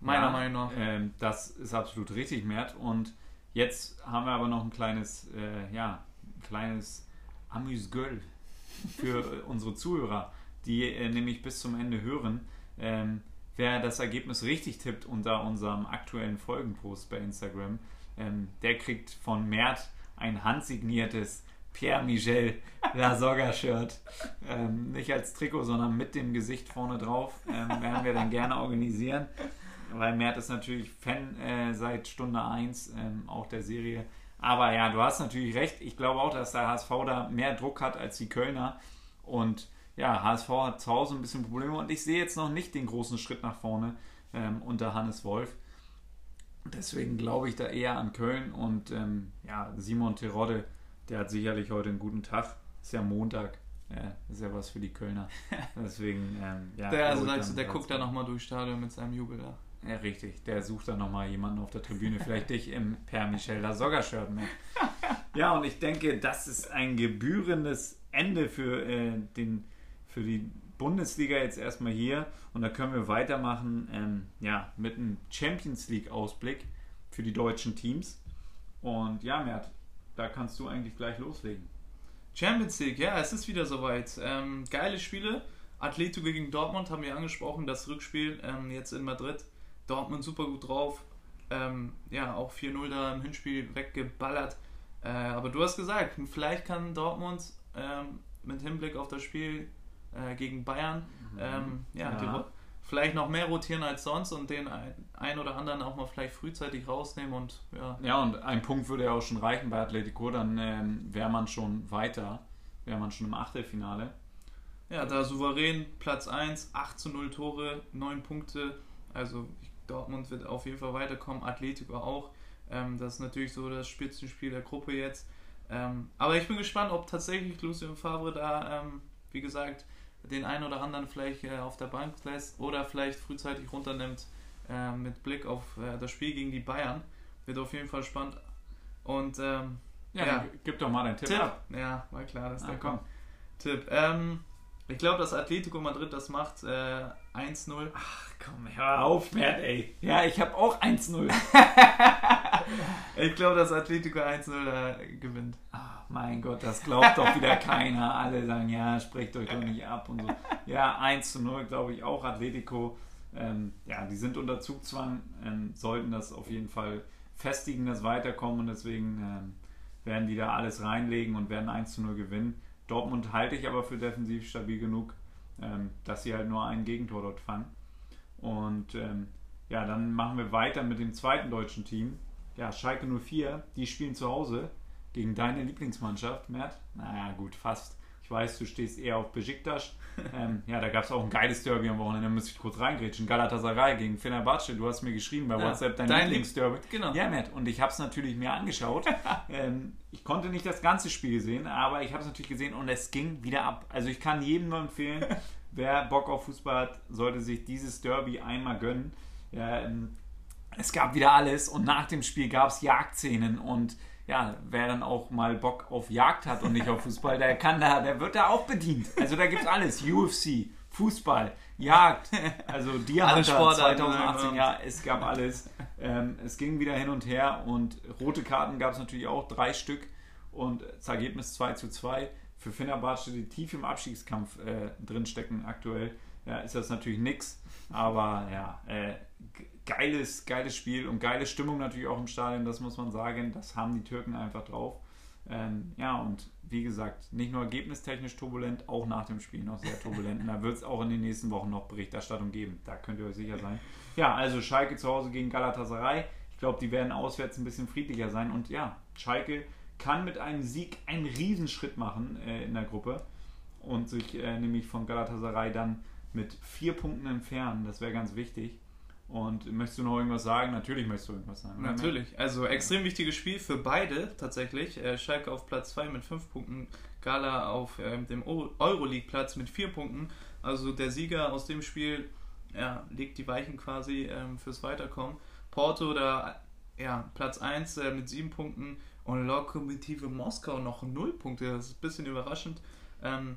Speaker 2: Meiner ja, Meinung nach. Äh, das ist absolut richtig, Mert. Und jetzt haben wir aber noch ein kleines, äh, ja, ein kleines Amüsgöl für *laughs* unsere Zuhörer, die äh, nämlich bis zum Ende hören. Ähm, wer das Ergebnis richtig tippt unter unserem aktuellen Folgenpost bei Instagram, ähm, der kriegt von Mert ein handsigniertes Pierre-Michel Lasogga-Shirt. Ähm, nicht als Trikot, sondern mit dem Gesicht vorne drauf. Ähm, werden wir dann gerne organisieren. Weil Mert ist natürlich Fan äh, seit Stunde 1 ähm, auch der Serie. Aber ja, du hast natürlich recht. Ich glaube auch, dass der HSV da mehr Druck hat als die Kölner. Und ja, HSV hat zu Hause ein bisschen Probleme. Und ich sehe jetzt noch nicht den großen Schritt nach vorne ähm, unter Hannes Wolf. Deswegen glaube ich da eher an Köln. Und ähm, ja, Simon Terodde der hat sicherlich heute einen guten Tag. Ist ja Montag. Ja, ist ja was für die Kölner. *laughs* Deswegen, ähm, ja.
Speaker 1: Der, also sagst du, der guckt da nochmal durchs Stadion mit seinem Jubel da.
Speaker 2: Ja, richtig. Der sucht dann nochmal jemanden auf der Tribüne. Vielleicht dich im Per Michel Lasogga-Shirt mit. *laughs* Ja, und ich denke, das ist ein gebührendes Ende für, äh, den, für die Bundesliga jetzt erstmal hier. Und da können wir weitermachen ähm, ja, mit einem Champions League-Ausblick für die deutschen Teams. Und ja, Mert, da kannst du eigentlich gleich loslegen.
Speaker 1: Champions League, ja, es ist wieder soweit. Ähm, geile Spiele. Atletico gegen Dortmund haben wir angesprochen, das Rückspiel ähm, jetzt in Madrid. Dortmund super gut drauf. Ähm, ja, auch 4-0 da im Hinspiel weggeballert. Äh, aber du hast gesagt, vielleicht kann Dortmund ähm, mit Hinblick auf das Spiel äh, gegen Bayern mhm. Ähm, ja, ja vielleicht noch mehr rotieren als sonst und den einen oder anderen auch mal vielleicht frühzeitig rausnehmen und ja.
Speaker 2: Ja, und ein Punkt würde ja auch schon reichen bei Atletico, dann ähm, wäre man schon weiter, wäre man schon im Achtelfinale.
Speaker 1: Ja, da souverän Platz 1, 8 zu 0 Tore, 9 Punkte. Also Dortmund wird auf jeden Fall weiterkommen, Atletico auch. Ähm, das ist natürlich so das Spitzenspiel der Gruppe jetzt. Ähm, aber ich bin gespannt, ob tatsächlich Lucien Favre da, ähm, wie gesagt, den einen oder anderen vielleicht äh, auf der Bank lässt oder vielleicht frühzeitig runternimmt äh, mit Blick auf äh, das Spiel gegen die Bayern. Wird auf jeden Fall spannend. Und ähm,
Speaker 2: ja, ja, gib doch mal deinen Tipp, Tipp, ab.
Speaker 1: Ja, war klar, dass ah, der kommt. Tipp. Ähm, ich glaube, dass Atletico Madrid das macht. Äh, 1-0.
Speaker 2: Ach komm, hör auf, Mert, ey. Ja, ich habe auch 1-0. *laughs*
Speaker 1: ich glaube, dass Atletico 1-0 äh, gewinnt.
Speaker 2: Ach, mein Gott, das glaubt doch wieder keiner. Alle sagen, ja, sprecht euch doch nicht ab und so. Ja, 1-0 glaube ich auch. Atletico, ähm, ja, die sind unter Zugzwang, ähm, sollten das auf jeden Fall festigen, das Weiterkommen und deswegen ähm, werden die da alles reinlegen und werden 1-0 gewinnen. Dortmund halte ich aber für defensiv stabil genug, ähm, dass sie halt nur ein Gegentor dort fangen. Und ähm, ja, dann machen wir weiter mit dem zweiten deutschen Team. Ja, Schalke 04, die spielen zu Hause gegen deine Lieblingsmannschaft, Mert. Naja, gut, fast. Ich weiß, du stehst eher auf Besiktas. *laughs* ähm, ja, da gab es auch ein geiles Derby am Wochenende, da muss ich kurz reingrätschen. Galatasaray gegen Fenerbahce. Du hast mir geschrieben bei ja, WhatsApp dein, dein Lieblingsderby. Genau. Ja, Mert. Und ich habe es natürlich mir angeschaut. *laughs* ähm, ich konnte nicht das ganze Spiel sehen, aber ich habe es natürlich gesehen und es ging wieder ab. Also ich kann jedem nur empfehlen, *laughs* wer Bock auf Fußball hat, sollte sich dieses Derby einmal gönnen. Ähm, es gab wieder alles und nach dem Spiel gab es Jagdszenen und ja, wer dann auch mal Bock auf Jagd hat und nicht auf Fußball, der kann da, der wird da auch bedient. Also da gibt es alles. UFC, Fußball, Jagd, also Hunter 2018, ja, es gab alles. Ähm, es ging wieder hin und her und rote Karten gab es natürlich auch, drei Stück und das Ergebnis 2 zu 2. Für Fenerbahce, die tief im Abstiegskampf äh, drinstecken aktuell, ja, ist das natürlich nichts. Aber ja, äh, geiles, geiles Spiel und geile Stimmung natürlich auch im Stadion, das muss man sagen. Das haben die Türken einfach drauf. Ähm, ja, und wie gesagt, nicht nur ergebnistechnisch turbulent, auch nach dem Spiel noch sehr turbulent. Und da wird es auch in den nächsten Wochen noch Berichterstattung geben. Da könnt ihr euch sicher sein. Ja, also Schalke zu Hause gegen Galatasaray. Ich glaube, die werden auswärts ein bisschen friedlicher sein. Und ja, Schalke kann mit einem Sieg einen Riesenschritt machen äh, in der Gruppe und sich äh, nämlich von Galatasaray dann mit vier Punkten entfernen. Das wäre ganz wichtig. Und möchtest du noch irgendwas sagen? Natürlich möchtest du irgendwas sagen.
Speaker 1: Natürlich. Also extrem wichtiges Spiel für beide tatsächlich. Äh, Schalke auf Platz 2 mit 5 Punkten, Gala auf ähm, dem Euroleague-Platz mit 4 Punkten. Also der Sieger aus dem Spiel ja, legt die Weichen quasi ähm, fürs Weiterkommen. Porto da ja, Platz 1 äh, mit 7 Punkten und Lokomotive Moskau noch 0 Punkte. Das ist ein bisschen überraschend. Ähm,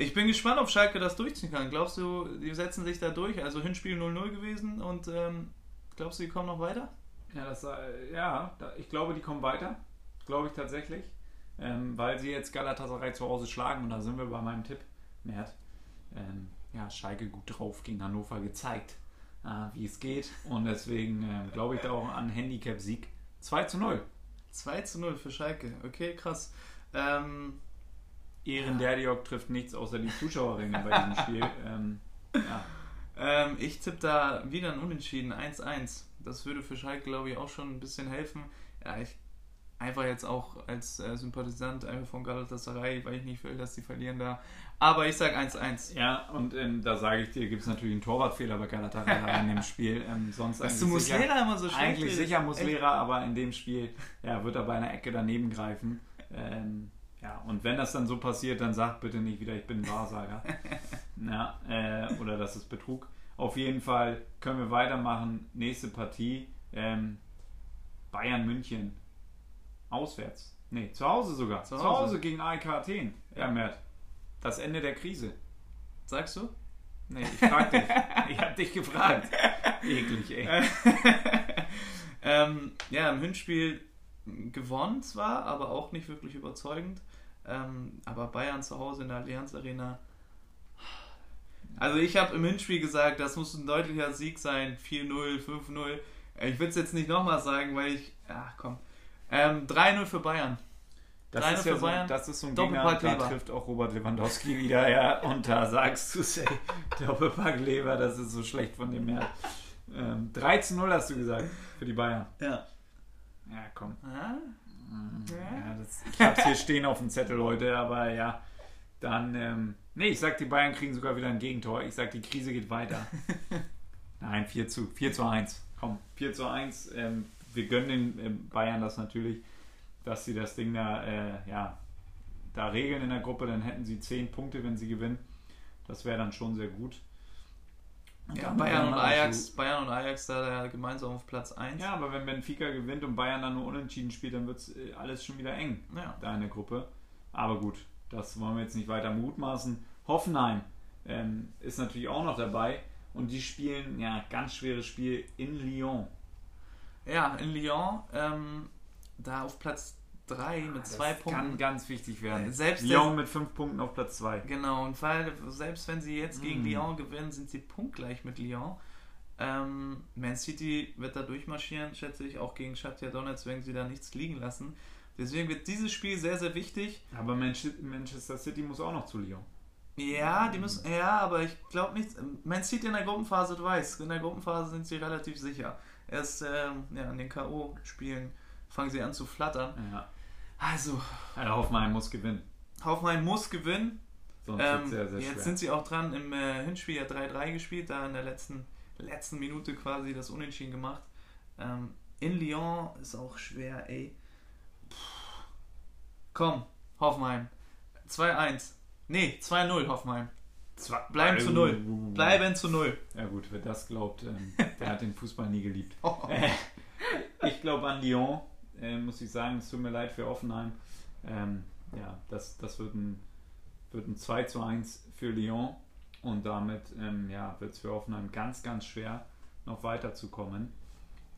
Speaker 1: ich bin gespannt, ob Schalke das durchziehen kann. Glaubst du, die setzen sich da durch? Also Hinspiel 0-0 gewesen und ähm, glaubst du, die kommen noch weiter?
Speaker 2: Ja, das, äh, ja da, ich glaube, die kommen weiter. Glaube ich tatsächlich. Ähm, weil sie jetzt Galatasaray zu Hause schlagen und da sind wir bei meinem Tipp, Mert. Ähm, ja, Schalke gut drauf gegen Hannover gezeigt, äh, wie es geht. Und deswegen äh, glaube ich da auch an Handicap-Sieg 2 zu 0.
Speaker 1: 2 zu 0 für Schalke. Okay, krass. Ähm,
Speaker 2: Ehren Derdiok trifft nichts außer die Zuschauerringe bei diesem Spiel. *laughs* Ähm, ja.
Speaker 1: ähm, ich tippe da wieder ein Unentschieden, 1-1. Das würde für Schalke, glaube ich, auch schon ein bisschen helfen. Ja, ich einfach jetzt auch als äh, Sympathisant einfach von Galatasaray, weil ich nicht will, dass sie verlieren da. Aber ich sage 1-1.
Speaker 2: Ja, und ähm, da sage ich dir, gibt es natürlich einen Torwartfehler bei Galatasaray *laughs* in dem Spiel. Ähm, sonst
Speaker 1: Dass du Muslera immer so
Speaker 2: schlecht Eigentlich sicher Muslera, aber in dem Spiel ja, wird er bei einer Ecke daneben greifen. Ähm, ja, und wenn das dann so passiert, dann sag bitte nicht wieder, ich bin ein Wahrsager. *laughs* ja, äh, oder das ist Betrug. Auf jeden Fall können wir weitermachen. Nächste Partie. Ähm, Bayern München. Auswärts. Nee, zu Hause sogar. Zu Hause, zu Hause gegen AEK Athen. Ja, Mert. Das Ende der Krise.
Speaker 1: Sagst du?
Speaker 2: Nee, ich frag dich. ich hab dich gefragt. *laughs* Eklig, ey. *laughs*
Speaker 1: ähm, ja, im Hinspiel gewonnen zwar, aber auch nicht wirklich überzeugend. Ähm, aber Bayern zu Hause in der Allianz Arena. Also ich habe im Hinspiel gesagt, das muss ein deutlicher Sieg sein. 4-0, 5-0. Ich will es jetzt nicht nochmal sagen, weil ich. Ach komm. Ähm, 3-0 für Bayern.
Speaker 2: Das ist, ja so, das ist so ein Gegner, da trifft auch Robert Lewandowski wieder, ja. Und da sagst du, *laughs* say, Doppelpack Leber, das ist so schlecht von dem her. Ähm, 13-0 hast du gesagt für die Bayern.
Speaker 1: Ja.
Speaker 2: Ja, komm. Ah? Ja, das, ich hab's hier stehen auf dem Zettel heute, aber ja. Dann, ähm, nee, ich sag, die Bayern kriegen sogar wieder ein Gegentor. Ich sag, die Krise geht weiter. *laughs* Nein, 4 zu, 4 zu 1. Komm, 4 zu 1. Ähm, wir gönnen den ähm, Bayern das natürlich, dass sie das Ding da, äh, ja, da regeln in der Gruppe. Dann hätten sie 10 Punkte, wenn sie gewinnen. Das wäre dann schon sehr gut.
Speaker 1: Ja, Bayern und Ajax, Bayern und Ajax da gemeinsam auf Platz 1.
Speaker 2: Ja, aber wenn Benfica gewinnt und Bayern dann nur unentschieden spielt, dann wird es äh, alles schon wieder eng ja. da in der Gruppe. Aber gut, das wollen wir jetzt nicht weiter mutmaßen. Hoffenheim ähm, ist natürlich auch noch dabei und die spielen ja ganz schweres Spiel in Lyon.
Speaker 1: Ja, in Lyon, ähm, da auf Platz 3 mit 2 Punkten.
Speaker 2: Kann ganz wichtig werden.
Speaker 1: Selbst
Speaker 2: Lyon mit 5 Punkten auf Platz 2.
Speaker 1: Genau, und weil, selbst wenn sie jetzt gegen mm. Lyon gewinnen, sind sie punktgleich mit Lyon. Ähm, Man City wird da durchmarschieren, schätze ich, auch gegen Shakhtar Donetsk, wenn sie da nichts liegen lassen. Deswegen wird dieses Spiel sehr, sehr wichtig.
Speaker 2: Aber Manchester City muss auch noch zu Lyon.
Speaker 1: Ja, die müssen, ja, aber ich glaube nicht. Man City in der Gruppenphase, du weißt, in der Gruppenphase sind sie relativ sicher. Erst ähm, ja, an den K.O.-Spielen fangen sie an zu flattern.
Speaker 2: Ja.
Speaker 1: Also.
Speaker 2: Ja, Hoffenheim muss gewinnen.
Speaker 1: Hoffenheim muss gewinnen. Sonst ähm, sehr, sehr jetzt schwer. sind sie auch dran im äh, Hinspiel ja 3-3 gespielt, da in der letzten, letzten Minute quasi das Unentschieden gemacht. Ähm, in Lyon ist auch schwer, ey. Puh. Komm, Hoffenheim. 2-1. Nee, 2-0 Hoffenheim. Zwei, Bleiben zu null. Bleiben zu null.
Speaker 2: Ja gut, wer das glaubt, ähm, *laughs* der hat den Fußball nie geliebt. Oh. ich glaube an Lyon äh, muss ich sagen. Es tut mir leid für Offenheim. Ähm, ja, das, das wird, ein, wird ein 2 zu 1 für Lyon und damit ähm, ja, wird es für Offenheim ganz, ganz schwer, noch weiterzukommen.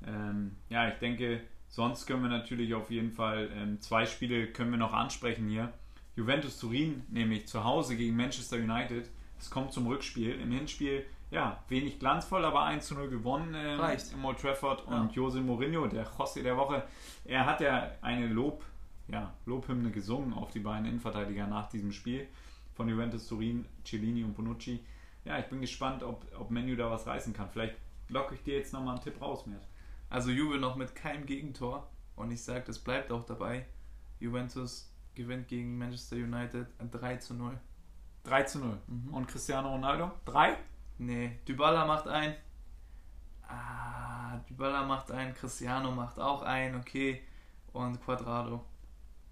Speaker 2: Ähm, ja, ich denke, sonst können wir natürlich auf jeden Fall ähm, zwei Spiele können wir noch ansprechen hier. Juventus Turin, nämlich zu Hause gegen Manchester United. Es kommt zum Rückspiel. Im Hinspiel, ja, wenig glanzvoll, aber 1 zu 0 gewonnen ähm, im Old Trafford. Ja. Und Jose Mourinho, der José der Woche, er hat ja eine Lob, ja, Lobhymne gesungen auf die beiden Innenverteidiger nach diesem Spiel von Juventus Turin, Cellini und Bonucci. Ja, ich bin gespannt, ob, ob Menu da was reißen kann. Vielleicht locke ich dir jetzt nochmal einen Tipp raus, Mert.
Speaker 1: Also Juve noch mit keinem Gegentor. Und ich sage, das bleibt auch dabei. Juventus gewinnt gegen Manchester United 3 zu 0.
Speaker 2: 3 zu 0. Mhm. Und Cristiano Ronaldo? 3?
Speaker 1: Nee, Dybala macht ein. Ah, Dybala macht ein, Cristiano macht auch ein, okay. Und Quadrado.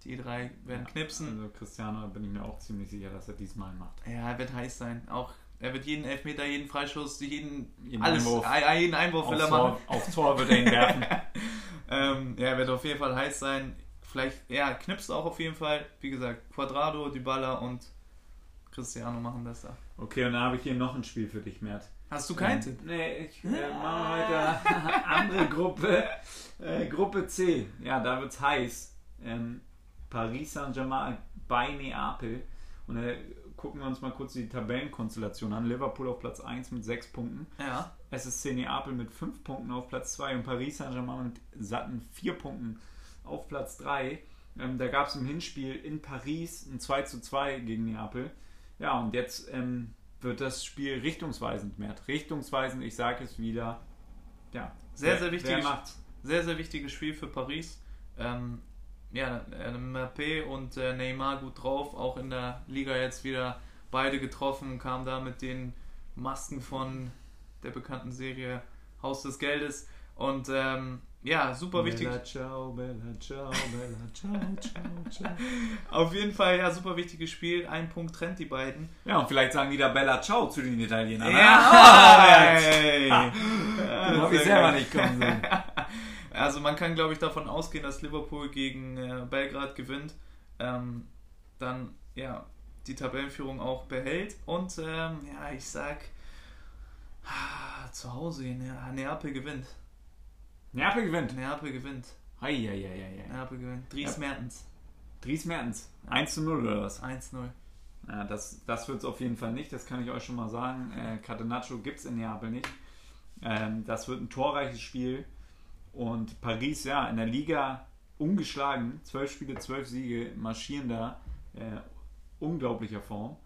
Speaker 1: Die drei werden ja, knipsen.
Speaker 2: Also Cristiano bin ich mir auch ziemlich sicher, dass er diesmal macht.
Speaker 1: Ja, er wird heiß sein. Auch er wird jeden Elfmeter, jeden Freischuss, jeden, jeden alles, Einwurf, jeden Einwurf will er machen.
Speaker 2: Aufs Tor wird er ihn werfen. *laughs*
Speaker 1: ähm, ja, er wird auf jeden Fall heiß sein. Vielleicht, ja, knipst auch auf jeden Fall. Wie gesagt, Quadrado, Dybala und Cristiano machen das da.
Speaker 2: Okay, und dann habe ich hier noch ein Spiel für dich, Mert.
Speaker 1: Hast du keinen ähm, Tipp?
Speaker 2: Nee, ich äh, mache heute *laughs* andere Gruppe. Äh, Gruppe C. Ja, da wird es heiß. Ähm, Paris Saint-Germain bei Neapel. Und äh, gucken wir uns mal kurz die Tabellenkonstellation an. Liverpool auf Platz 1 mit 6 Punkten.
Speaker 1: Ja.
Speaker 2: SSC Neapel mit 5 Punkten auf Platz 2 und Paris Saint-Germain mit satten 4 Punkten auf Platz 3. Ähm, da gab es im Hinspiel in Paris ein 2 zu 2 gegen Neapel. Ja, und jetzt ähm, wird das Spiel richtungsweisend mehr. Richtungsweisend, ich sage es wieder. Ja,
Speaker 1: sehr, sehr wichtiges, sehr, sehr wichtiges Spiel für Paris. Ähm, ja, Mbappé und äh, Neymar gut drauf, auch in der Liga jetzt wieder beide getroffen, kam da mit den Masken von der bekannten Serie Haus des Geldes und ähm, ja, super wichtig.
Speaker 2: Bella ciao, bella ciao, bella ciao, ciao, ciao.
Speaker 1: Auf jeden Fall, ja, super wichtiges Spiel. Ein Punkt trennt die beiden.
Speaker 2: Ja, und vielleicht sagen die da Bella ciao zu den Italienern.
Speaker 1: Ja, oh, *laughs* hey. ja,
Speaker 2: den habe ich selber nicht kommen sehen. *laughs*
Speaker 1: Also man kann, glaube ich, davon ausgehen, dass Liverpool gegen äh, Belgrad gewinnt. Ähm, dann, ja, die Tabellenführung auch behält. Und, ähm, ja, ich sag, ah, zu Hause, ne Neapel gewinnt.
Speaker 2: Neapel gewinnt?
Speaker 1: Neapel gewinnt.
Speaker 2: Eieieiei.
Speaker 1: Neapel gewinnt. Dries ja. Mertens.
Speaker 2: Dries Mertens. 1 zu 0 oder was?
Speaker 1: 1 0.
Speaker 2: Ja, das, das wird es auf jeden Fall nicht, das kann ich euch schon mal sagen. Äh, Catenaccio gibt es in Neapel nicht. Ähm, das wird ein torreiches Spiel. Und Paris, ja, in der Liga ungeschlagen, zwölf Spiele, zwölf Siege, marschieren da, äh, unglaublicher Form.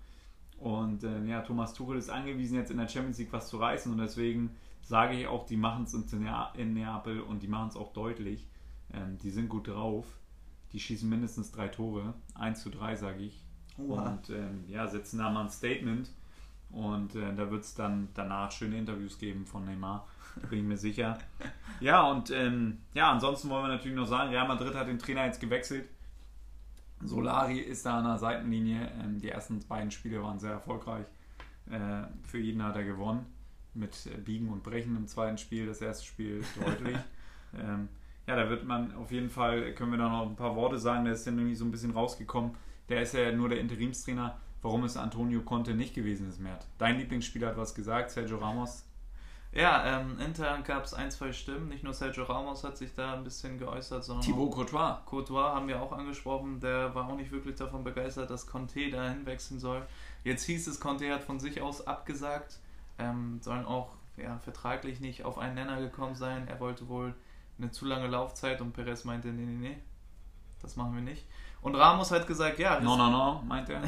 Speaker 2: Und äh, ja, Thomas Tuchel ist angewiesen, jetzt in der Champions League was zu reißen und deswegen sage ich auch, die machen es in Neapel und die machen es auch deutlich. Ähm, die sind gut drauf. Die schießen mindestens drei Tore. 1 zu 3, sage ich. Oha. Und ähm, ja, setzen da mal ein Statement. Und äh, da wird es dann danach schöne Interviews geben von Neymar. Bin ich mir sicher. *laughs* Ja, und ähm, ja, ansonsten wollen wir natürlich noch sagen, Real Madrid hat den Trainer jetzt gewechselt. Solari ist da an der Seitenlinie. Ähm, die ersten beiden Spiele waren sehr erfolgreich. Äh, für jeden hat er gewonnen. Mit Biegen und Brechen im zweiten Spiel. Das erste Spiel *laughs* deutlich. ähm, ja, da wird man auf jeden Fall, können wir da noch ein paar Worte sagen. Der ist dann irgendwie so ein bisschen rausgekommen. Der ist ja nur der Interimstrainer. Warum es Antonio Conte nicht gewesen ist, Mert? Dein Lieblingsspieler hat was gesagt, Sergio Ramos.
Speaker 1: Ja, ähm, intern gab es ein, zwei Stimmen. Nicht nur Sergio Ramos hat sich da ein bisschen geäußert, sondern
Speaker 2: Thibaut Courtois.
Speaker 1: Courtois haben wir auch angesprochen. Der war auch nicht wirklich davon begeistert, dass Conte dahin wechseln soll. Jetzt hieß es, Conte hat von sich aus abgesagt. Ähm, sollen auch ja, vertraglich nicht auf einen Nenner gekommen sein. Er wollte wohl eine zu lange Laufzeit und Perez meinte, nee, nee, nee, das machen wir nicht. Und Ramos hat gesagt, ja.
Speaker 2: No, no, no, meint er.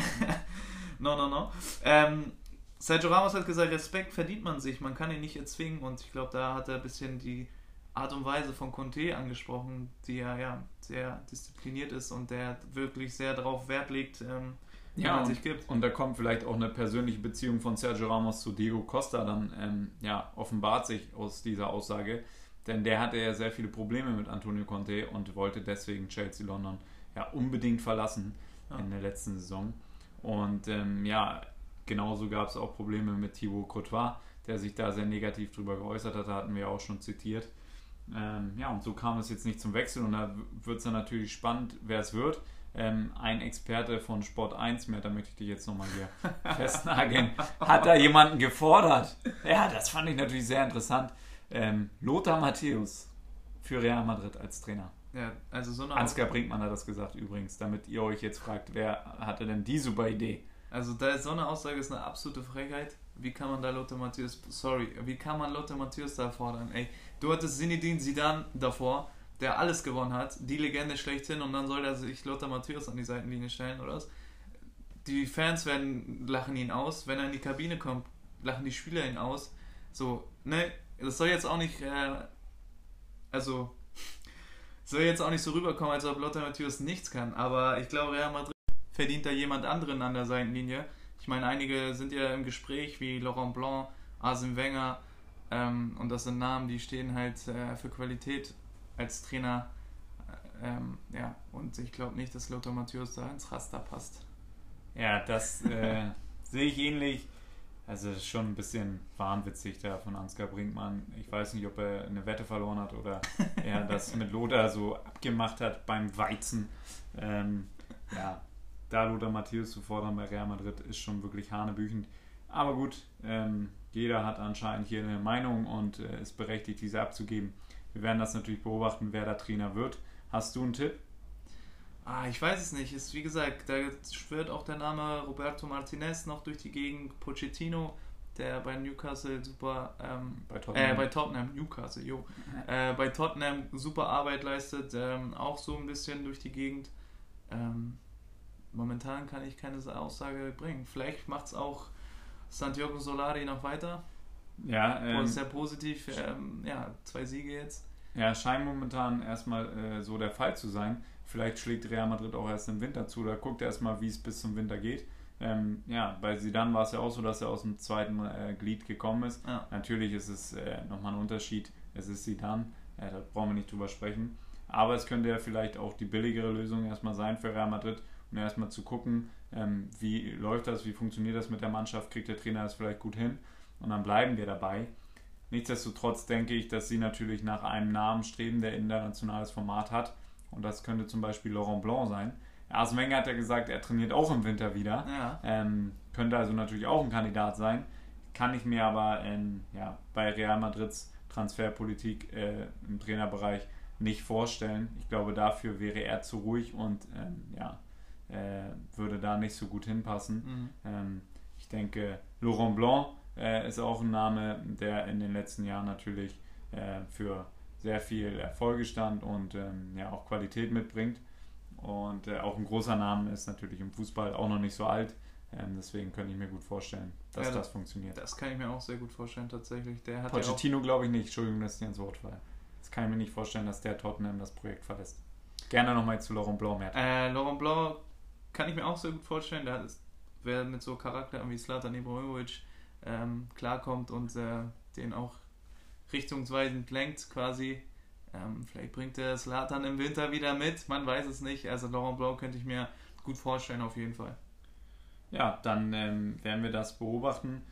Speaker 2: *laughs*
Speaker 1: no, no, no. Ähm, Sergio Ramos hat gesagt, Respekt verdient man sich, man kann ihn nicht erzwingen und ich glaube, da hat er ein bisschen die Art und Weise von Conte angesprochen, die ja, ja sehr diszipliniert ist und der wirklich sehr darauf Wert legt, ähm,
Speaker 2: ja, man sich gibt. Und da kommt vielleicht auch eine persönliche Beziehung von Sergio Ramos zu Diego Costa dann, ähm, ja, offenbart sich aus dieser Aussage, denn der hatte ja sehr viele Probleme mit Antonio Conte und wollte deswegen Chelsea London ja unbedingt verlassen ja. in der letzten Saison. Und ähm, ja, Genauso gab es auch Probleme mit Thibaut Courtois, der sich da sehr negativ drüber geäußert hat, hatten wir ja auch schon zitiert. Ähm, ja, und so kam es jetzt nicht zum Wechsel und da wird es dann natürlich spannend, wer es wird. Ähm, ein Experte von Sport 1 mehr, da möchte ich dich jetzt nochmal hier *laughs* festnageln, hat da jemanden gefordert. Ja, das fand ich natürlich sehr interessant. Ähm, Lothar Matthäus für Real Madrid als Trainer.
Speaker 1: Ja, also so eine
Speaker 2: Ansgar Brinkmann hat das gesagt übrigens, damit ihr euch jetzt fragt, wer hatte denn die super Idee?
Speaker 1: Also da ist so eine Aussage ist eine absolute Frechheit. Wie kann man da Lothar Matthäus, sorry, wie kann man Lothar Matthäus da fordern? Ey, du hattest Zinedine Zidane davor, der alles gewonnen hat, die Legende schlechthin und dann soll er sich Lothar Matthäus an die Seitenlinie stellen, oder was? Die Fans werden lachen ihn aus, wenn er in die Kabine kommt, lachen die Spieler ihn aus. So, ne, das soll jetzt auch nicht, äh, also *laughs* soll jetzt auch nicht so rüberkommen, als ob Lothar Matthäus nichts kann, aber ich glaube, Real Madrid verdient da jemand anderen an der Seitenlinie. Ich meine, einige sind ja im Gespräch, wie Laurent Blanc, Arsene Wenger, ähm, und das sind Namen, die stehen halt äh, für Qualität als Trainer. Äh, ähm, ja, und ich glaube nicht, dass Lothar Matthäus da ins Raster passt.
Speaker 2: Ja, das äh, *laughs* sehe ich ähnlich. Also es ist schon ein bisschen wahnwitzig da von Ansgar Brinkmann. Ich weiß nicht, ob er eine Wette verloren hat oder *laughs* er das mit Lothar so abgemacht hat beim Weizen. Ähm, ja, da Lothar Matthäus zu fordern bei Real Madrid ist schon wirklich hanebüchend. Aber gut, ähm, jeder hat anscheinend hier eine Meinung und äh, ist berechtigt, diese abzugeben. Wir werden das natürlich beobachten, wer da Trainer wird. Hast du einen Tipp?
Speaker 1: Ah, ich weiß es nicht. Ist wie gesagt, da schwirrt auch der Name Roberto Martinez noch durch die Gegend. Pochettino, der bei Newcastle super, ähm, bei, Tottenham. Äh, bei Tottenham, Newcastle, jo, *laughs* äh, bei Tottenham super Arbeit leistet, ähm, auch so ein bisschen durch die Gegend. Ähm, momentan kann ich keine Aussage bringen. Vielleicht macht es auch Santiago Solari noch weiter. Ja, ähm, sehr positiv. Ähm, ja, zwei Siege jetzt.
Speaker 2: Ja, scheint momentan erstmal äh, so der Fall zu sein. Vielleicht schlägt Real Madrid auch erst im Winter zu. Da guckt er erstmal, wie es bis zum Winter geht. Ähm, ja, bei Sidan war es ja auch so, dass er aus dem zweiten äh, Glied gekommen ist. Ja. Natürlich ist es äh, nochmal ein Unterschied. Es ist Sidan, äh, da brauchen wir nicht drüber sprechen. Aber es könnte ja vielleicht auch die billigere Lösung erstmal sein für Real Madrid, um erstmal zu gucken, ähm, wie läuft das, wie funktioniert das mit der Mannschaft, kriegt der Trainer das vielleicht gut hin und dann bleiben wir dabei. Nichtsdestotrotz denke ich, dass sie natürlich nach einem Namen streben, der internationales Format hat und das könnte zum Beispiel Laurent Blanc sein. Arsene Wenger hat ja gesagt, er trainiert auch im Winter wieder. Ja. Ähm, könnte also natürlich auch ein Kandidat sein. Kann ich mir aber in, ja, bei Real Madrids Transferpolitik äh, im Trainerbereich nicht vorstellen. Ich glaube, dafür wäre er zu ruhig und ähm, ja, äh, würde da nicht so gut hinpassen. Mhm. Ähm, ich denke, Laurent Blanc äh, ist auch ein Name, der in den letzten Jahren natürlich äh, für sehr viel Erfolge stand und ähm, ja auch Qualität mitbringt. Und äh, auch ein großer Name ist natürlich im Fußball auch noch nicht so alt. Ähm, deswegen könnte ich mir gut vorstellen, dass ja, das, das, funktioniert.
Speaker 1: Das kann ich mir auch sehr gut vorstellen, tatsächlich. Der hat
Speaker 2: Pochettino ja glaube ich nicht. Entschuldigung, dass ich dir ins Wort falle. Das kann ich mir nicht vorstellen, dass der Tottenham das Projekt verlässt. Gerne nochmal zu Laurent Blanc mehr.
Speaker 1: Äh, Laurent Blanc kann ich mir auch sehr gut vorstellen. Der hat, wer mit so Charakteren wie Slatan Ibrahimovic ähm, klarkommt und äh, den auch richtungsweisend lenkt quasi. Ähm, vielleicht bringt er Slatan im Winter wieder mit, man weiß es nicht. Also Laurent Blanc könnte ich mir gut vorstellen auf jeden Fall.
Speaker 2: Ja, dann ähm, werden wir das beobachten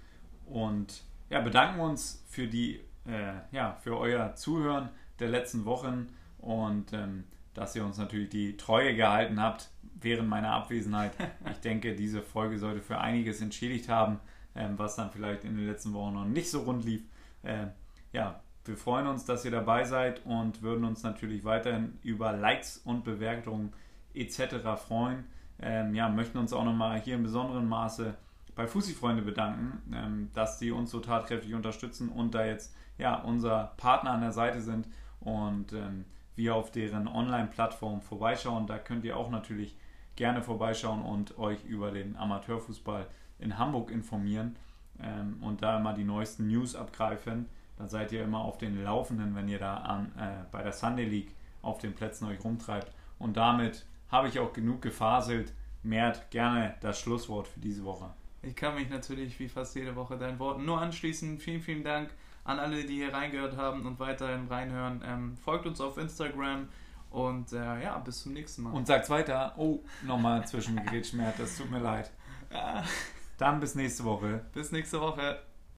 Speaker 2: und ja, bedanken uns für die, äh, ja, für euer Zuhören der letzten Wochen und ähm, dass ihr uns natürlich die Treue gehalten habt während meiner Abwesenheit. *laughs* Ich denke, diese Folge sollte für einiges entschädigt haben, ähm, was dann vielleicht in den letzten Wochen noch nicht so rund lief. Äh, ja, wir freuen uns, dass ihr dabei seid und würden uns natürlich weiterhin über Likes und Bewertungen etc. freuen. Ähm, ja, möchten uns auch nochmal hier in besonderem Maße bei Fussi-Freunde bedanken, ähm, dass sie uns so tatkräftig unterstützen und da jetzt ja unser Partner an der Seite sind und ähm, wir auf deren Online-Plattform vorbeischauen. Da könnt ihr auch natürlich gerne vorbeischauen und euch über den Amateurfußball in Hamburg informieren ähm, und da immer die neuesten News abgreifen. Dann seid ihr immer auf den Laufenden, wenn ihr da an, äh, bei der Sunday League auf den Plätzen euch rumtreibt. Und damit habe ich auch genug gefaselt. Mert, gerne das Schlusswort für diese Woche.
Speaker 1: Ich kann mich natürlich wie fast jede Woche deinen Worten nur anschließen. Vielen, vielen Dank an alle, die hier reingehört haben und weiterhin reinhören. Ähm, folgt uns auf Instagram und äh, ja, bis zum nächsten Mal.
Speaker 2: Und sagt weiter. Oh, nochmal zwischengegrätscht, Mert, das tut mir leid. *laughs* Dann bis nächste Woche.
Speaker 1: Bis nächste Woche.